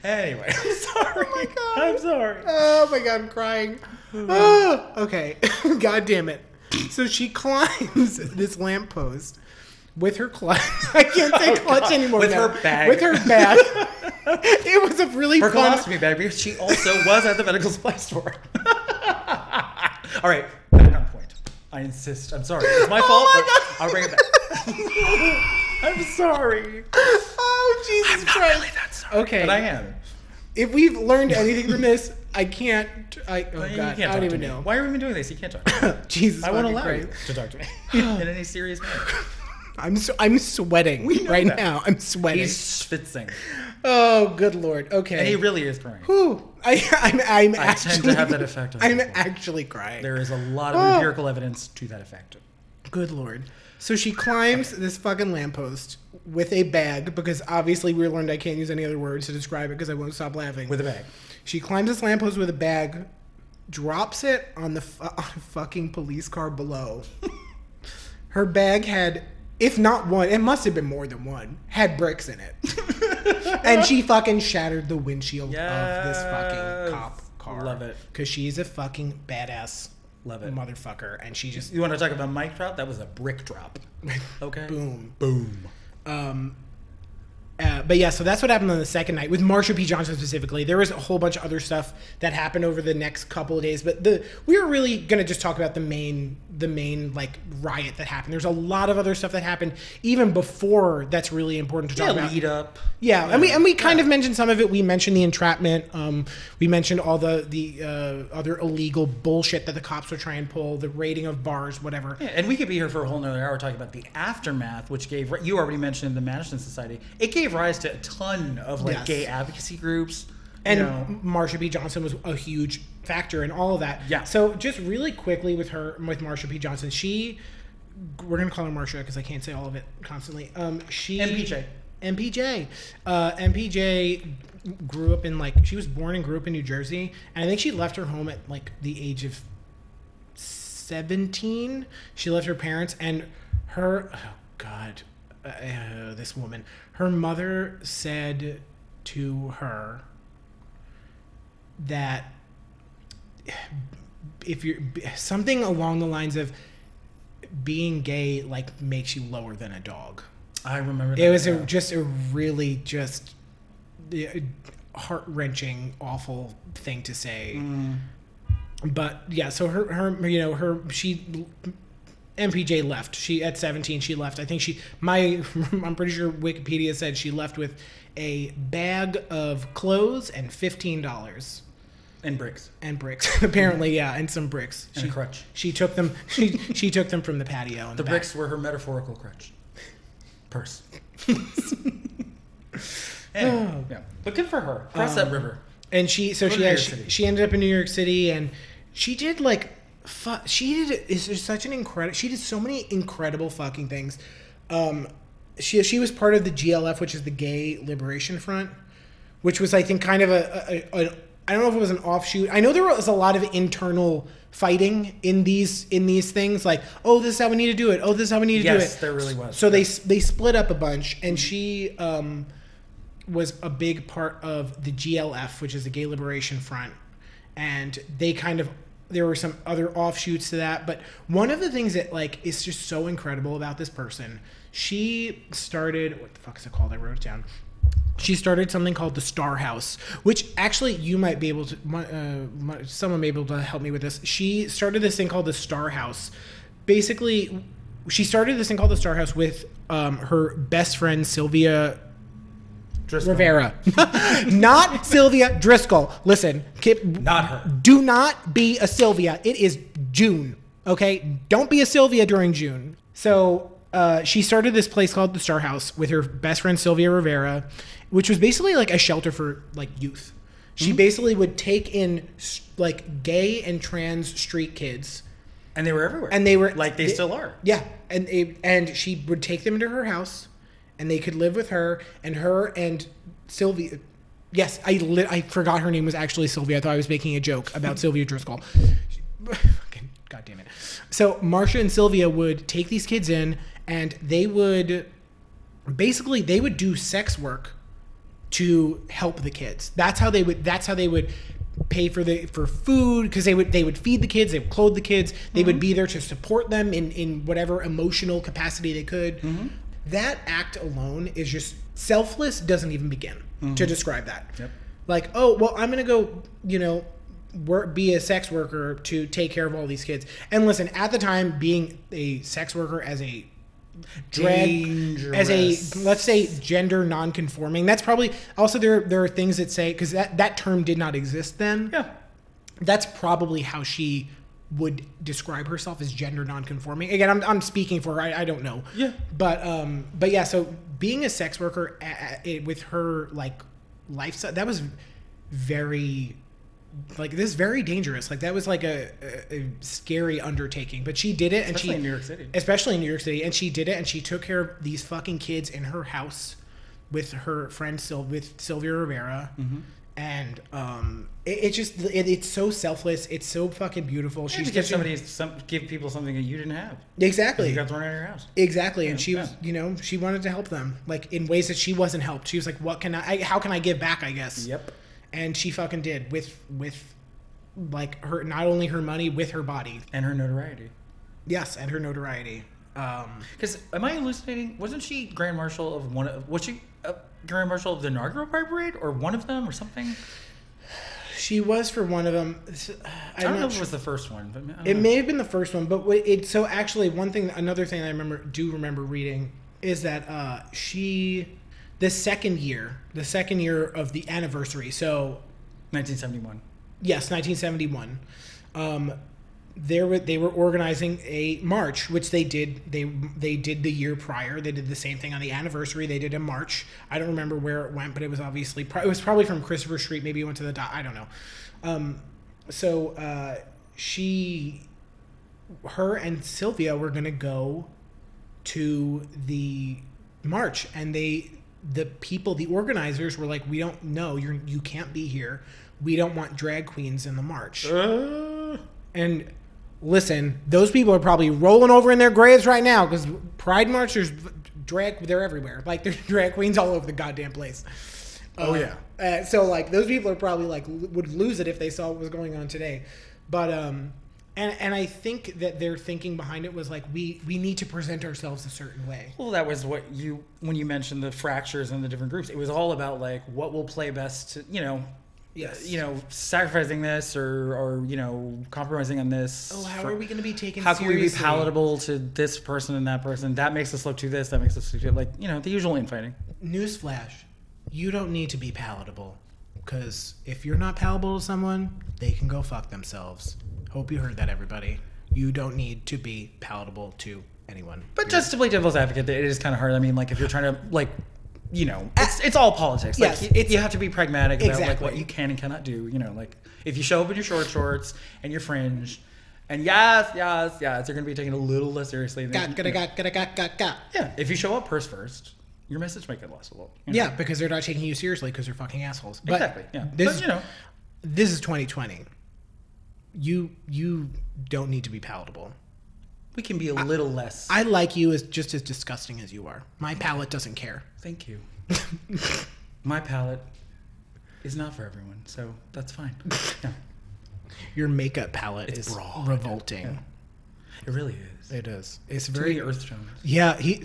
anyway, I'm oh sorry. Oh my God. I'm sorry. Oh my god, I'm crying. Oh, okay. god damn it. So she climbs this lamppost with her clutch. I can't say clutch Oh, God. anymore. With now. her bag. With her bag. it was a really Her fun. colostomy bag because she also was at the medical supply store. All right, back on point. I insist. I'm sorry. It's my oh fault. my. I'll bring it back. I'm sorry. Oh Jesus Christ! that sorry. Okay. But I am. If we've learned anything from this, I can't. I oh You god, can't I don't even know. Why are we even doing this? You can't talk to me. Jesus, I won't allow you to talk to me in any serious manner. I'm so, I'm sweating right that. now. I'm sweating. He's schwitzing. oh, good lord. Okay. And he really is crying. Whew. I, I'm, I'm I actually, tend to have that effect I'm people. actually crying. There is a lot of Oh. empirical evidence to that effect. Good lord. So she climbs this fucking lamppost with a bag because obviously we learned I can't use any other words to describe it because I won't stop laughing. With a bag. She climbs this lamppost with a bag, drops it on the fu- on a fucking police car below. Her bag had, if not one, it must have been more than one, had bricks in it. and she fucking shattered the windshield of this fucking cop car. Love it. Because she's a fucking badass Love it. motherfucker. And she just You want to talk about mic drop? That was a brick drop. Okay. boom. Boom. Um, uh, but yeah, so that's what happened on the second night with Marsha P. Johnson specifically. There was a whole bunch of other stuff that happened over the next couple of days, but the we were really gonna just talk about the main the main like riot that happened. There's a lot of other stuff that happened even before that's really important to talk Yeah, about. lead up. Yeah, and we and we kind of mentioned some of it. We mentioned the entrapment. Um, we mentioned all the the uh, other illegal bullshit that the cops were trying to pull, the raiding of bars, whatever. Yeah, and we could be here for a whole nother hour talking about the aftermath, which gave you already mentioned the Mattachine Society. It gave rise to a ton of like Yes. gay advocacy groups. and you know. Marsha P. Johnson was a huge factor in all of that. Yeah. So just really quickly with her, with Marsha P. Johnson, she, we're gonna call her Marsha because I can't say all of it constantly. Um, she MPJ. MPJ, uh, MPJ grew up in like she was born and grew up in New Jersey, and I think she left her home at like the age of seventeen. She left her parents and her. Oh God. Uh, this woman. Her mother said to her that if you're something along the lines of being gay like makes you lower than a dog. I remember. It that, was a, just a really just heart wrenching, awful thing to say. Mm. But yeah, so her her you know her she MPJ left. She at 17 she left. I think she my I'm pretty sure Wikipedia said she left with a bag of clothes and fifteen dollars and bricks and bricks. Apparently, yeah, and some bricks. and She a crutch. she took them she she took them from the patio. The back. bricks were her metaphorical crutch. Purse. Anyway, yeah. But good for her. Cross that Um, river. and she so Go she had, she, she ended up in New York City and she did like fu- she did is such an incredible she did so many incredible fucking things. Um she she was part of the GLF which is the Gay Liberation Front which was I think kind of a, a, a I don't know if it was an offshoot. I know there was a lot of internal fighting in these in these things like oh this is how we need to do it. Oh this is how we need to do it. Yes, there really was. so they they split up a bunch and she um was a big part of the GLF, which is the Gay Liberation Front, and they kind of there were some other offshoots to that, but one of the things that like is just so incredible about this person, she started what the fuck is it called? I wrote it down. She started something called the Star House, which actually you might be able to, uh, someone may be able to help me with this. She started this thing called the Star House. Basically, she started this thing called the Star House with um, her best friend Sylvia Driscoll. Rivera, not Sylvia Driscoll. Listen, Kip, Not her. do not be a Sylvia. It is June. Okay, don't be a Sylvia during June. So uh, she started this place called the Star House with her best friend Sylvia Rivera, which was basically like a shelter for like youth. She basically would take in like gay and trans street kids And they were everywhere. and they were like they, still are. Yeah, and they, and she would take them into her house, and they could live with her, and her and Sylvia. Yes, I li- I forgot her name was actually Sylvia. I thought I was making a joke about Sylvia Driscoll. God damn it. So Marsha and Sylvia would take these kids in, and they would basically they would do sex work to help the kids. That's how they would. That's how they would pay for the for food because they would they would feed the kids, they would clothe the kids, they would mm-hmm. be there to support them in in whatever emotional capacity they could. Mm-hmm. That act alone is just selfless. Doesn't even begin to mm-hmm. describe that. Yep. Like, oh well, I'm gonna go. You know. Work, be a sex worker to take care of all these kids. And listen, at the time, being a sex worker as a drag as a let's say gender non-conforming that's probably also there there are things that say because that that term did not exist then Yeah. that's probably how she would describe herself as gender non-conforming. Again i'm, I'm speaking for her. I, I don't know. Yeah. but um but yeah so being a sex worker a- a- with her like lifestyle that was very like this is very dangerous. Like that was like a, a, a scary undertaking. But she did it and Especially she in New York City. especially in New York City, and she did it, and she took care of these fucking kids in her house with her friend Sil- with Sylvia Rivera, Mm-hmm. And um, it, it just it, it's so selfless, it's so fucking beautiful. She She's give somebody some give people something that you didn't have. exactly, You got thrown out of your house. exactly, and she was you know she wanted to help them like in ways that she wasn't helped. She was like, what can I, I how can I give back? I guess, Yep. and she fucking did with with like her not only her money with her body, And her notoriety. yes, and her notoriety. Um, Because am I hallucinating? Wasn't she Grand Marshal of one? Of, was she uh, Grand Marshal of the inaugural Parade or one of them or something? she was for one of them. I don't know if it was the first one, but It know. may have been the first one, but it so actually one thing, another thing I remember do remember reading is that uh, she, the second year, the second year of the anniversary. So 1971. yes, 1971. Um, there were they were organizing a march, which they did. They they did the year prior. They did the same thing on the anniversary. They did a march. I don't remember where it went, but it was obviously it was probably from Christopher Street. Maybe it went to the dot. I don't know. Um, so uh, she, her and Sylvia were gonna go to the march, and they the people the organizers were like, we don't know you're you can't be here. We don't want drag queens in the march. Uh, And listen, those people are probably rolling over in their graves right now because Pride March, there's drag they're everywhere. Like there's drag queens all over the goddamn place. Oh, Uh, yeah. Uh, so like those people are probably like l- would lose it if they saw what was going on today. But um and and I think that their thinking behind it was like we we need to present ourselves a certain way. Well, that was what you when you mentioned the fractures and the different groups. It was all about like what will play best. To, you know, Yes. you know, sacrificing this or or you know compromising on this. Oh, how for- are we going to be taken How can we be palatable to this person and that person? That makes us look to this. That makes us look to like you know the usual infighting. Newsflash: You don't need to be palatable, because if you're not palatable to someone, they can go fuck themselves. Hope you heard that, everybody. You don't need to be palatable to anyone. But just to play devil's advocate, it is kind of hard. I mean, like if you're trying to like, you know, it's, it's all politics. Like, Yes, you have to be pragmatic about like what you can and cannot do. You know, like if you show up in your short shorts and your fringe, and yes, yes, yes, they're going to be taken a little less seriously. Than, got, got, got, got, got, got, got. yeah, if you show up purse first, your message might get lost a little. you know? Yeah, because they're not taking you seriously because they're fucking assholes. But exactly. Yeah, This, but you know, this is 2020. You you don't need to be palatable. We can be a little less. I like you as just as disgusting as you are. My palate doesn't care. Thank you. My palate is not for everyone, so that's fine. Yeah, Your makeup palette is broad. revolting. it really is. It is. It's Too very earth tones. Yeah, he.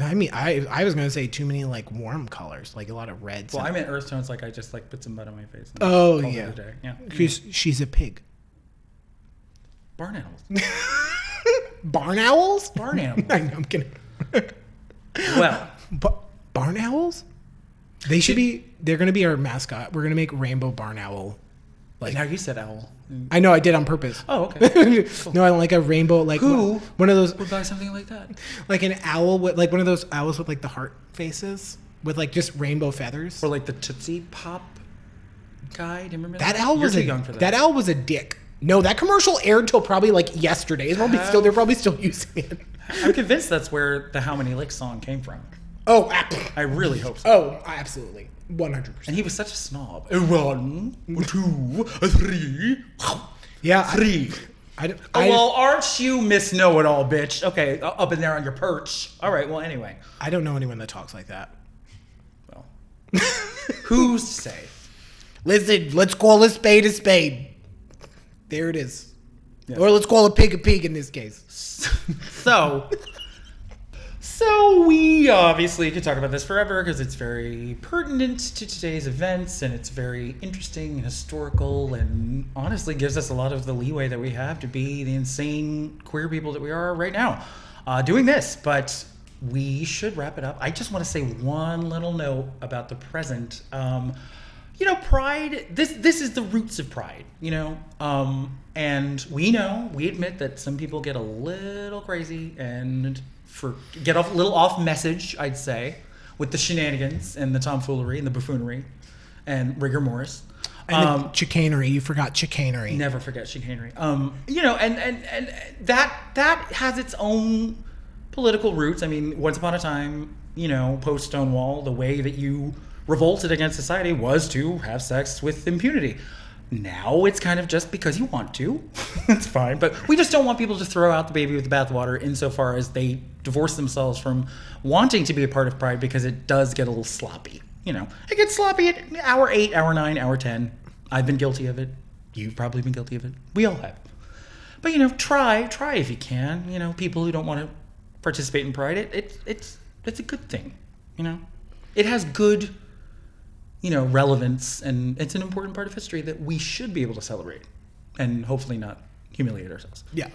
I mean, I I was gonna say too many like warm colors, like a lot of reds. Well, I meant earth tones like I just like put some mud on my face. and Oh, yeah. yeah. she's she's a pig. Barn animals. Barn owls? Barn animals. I know, I'm kidding. well, Ba- barn owls? They should be. They're gonna be our mascot. We're gonna make rainbow barn owl. like now you said owl. I know I did on purpose. Oh, okay. no, I like a rainbow, like Who? one, one of those, Would buy something like that. like an owl with, like one of those owls with like the heart faces with like just rainbow feathers. Or like the Tootsie Pop guy. Do you remember That that? owl You're was too a, young for that. that owl was a dick. No, that commercial aired till probably like yesterday. It's probably still they're probably still using it. I'm convinced that's where the How Many Licks song came from. Oh, ah, I really hope so. oh, absolutely, one hundred And percent. And he was such a snob. One, two, three, Yeah, three. I, Oh, I, well, aren't you Miss Know It All, bitch? Okay, up in there on your perch. All right. Well, anyway. I don't know anyone that talks like that. Well, who's to say? Listen, let's call a spade a spade. There it is. Or let's call a pig a pig in this case. So, so we obviously could talk about this forever because it's very pertinent to today's events and it's very interesting and historical and honestly gives us a lot of the leeway that we have to be the insane queer people that we are right now uh, doing this. But we should wrap it up. I just want to say one little note about the present. Um, you know, pride. This this is the roots of pride. You know, um, and we know we admit that some people get a little crazy and for get off a little off message. I'd say with the shenanigans and the tomfoolery and the buffoonery and rigor mortis. And Um, chicanery, you forgot chicanery. never forget chicanery. Um, you know, and, and and that that has its own political roots. I mean, once upon a time, you know, post Stonewall, the way that you revolted against society was to have sex with impunity. Now it's kind of just because you want to. it's fine, but we just don't want people to throw out the baby with the bathwater insofar as they divorce themselves from wanting to be a part of Pride because it does get a little sloppy. You know, it gets sloppy at hour eight, hour nine, hour ten. I've been guilty of it. You've probably been guilty of it. We all have. But you know, try, try if you can. You know, people who don't want to participate in Pride, it, it it's it's a good thing. You know, it has good, you know, relevance, and it's an important part of history that we should be able to celebrate, and hopefully not humiliate ourselves. Yeah.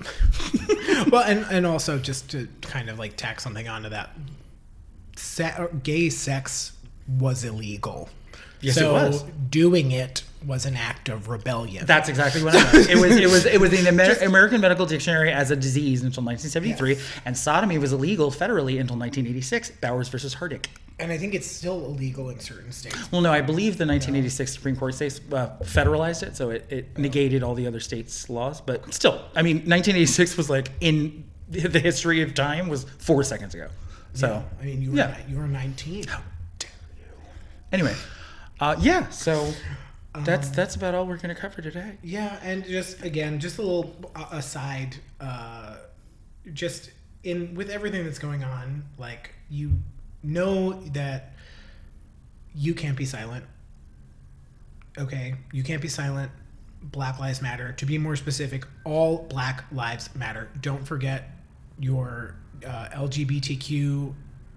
well, and and also just to kind of like tack something onto that, se- gay sex was illegal. Yes, it was. doing it was an act of rebellion. That's exactly what I meant. It was it was it was in the Amer- American Medical Dictionary as a disease until 1973, Yes. and sodomy was illegal federally until 1986. Bowers versus Hardwick. and I think it's still illegal in certain states. Well, no, I believe the 1986 Supreme Court states uh, federalized it, so it, it negated all the other states' laws. But still, I mean, 1986 was like in the history of time was four seconds ago. So I mean, you were yeah. you were 19. Anyway, uh, yeah. So that's Um, that's about all we're gonna cover today. Yeah, and just again, just a little aside, uh, just in with everything that's going on, like you know that you can't be silent. Okay, you can't be silent. Black Lives Matter. To be more specific, all Black Lives Matter. Don't forget your uh, LGBTQ,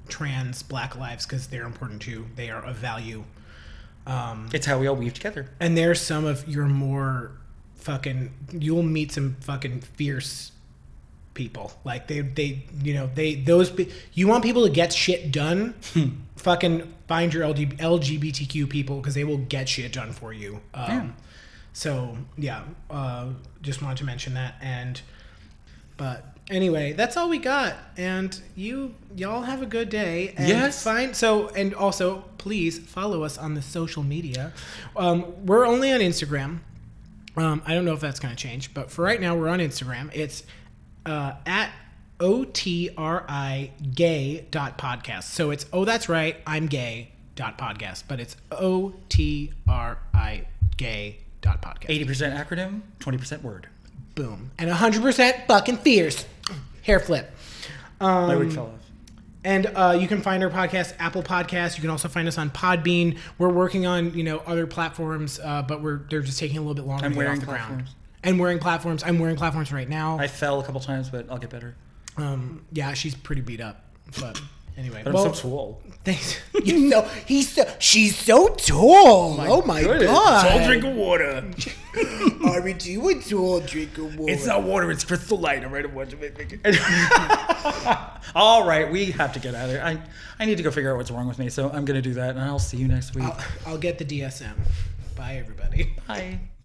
trans, Black lives because they're important too. They are of value. Um, It's how we all weave together. and there's some of your more fucking. You'll meet some fucking fierce people. Like they, they, you know, they those. You want people to get shit done. fucking find your LG, LGBTQ people because they will get shit done for you. Um, Yeah. So yeah, uh, just wanted to mention that. And but anyway, that's all we got. And you y'all have a good day. And Yes. Fine. So and also please follow us on the social media. Um, we're only on Instagram. Um, I don't know if that's going to change, but for right now, we're on Instagram. It's uh, at O T R I gay dot podcast. So it's oh that's right, I'm gay dot podcast, but it's O T R I gay dot podcast. 80% acronym, 20% word. Boom. And 100% fucking fierce. Hair flip. My Um, wig fell off. and uh, you can find our podcast Apple Podcasts. You can also find us on Podbean. We're working on you know other platforms, uh, but we're they're just taking a little bit longer I'm to get wearing off the ground. platforms. And wearing platforms. I'm wearing platforms right now. I fell a couple times, but I'll get better. Um, yeah, she's pretty beat up. But anyway, But well, I'm so swole. thanks. you know, he's so she's so tall. oh my oh god! Tall drink of water. Are we do a tall drink of water? It's not water, it's crystal light. I'm right to watch it. All right, we have to get out of here. I, I need to go figure out what's wrong with me, so I'm going to do that, and I'll see you next week. I'll, I'll get the DSM. Bye, everybody. Bye.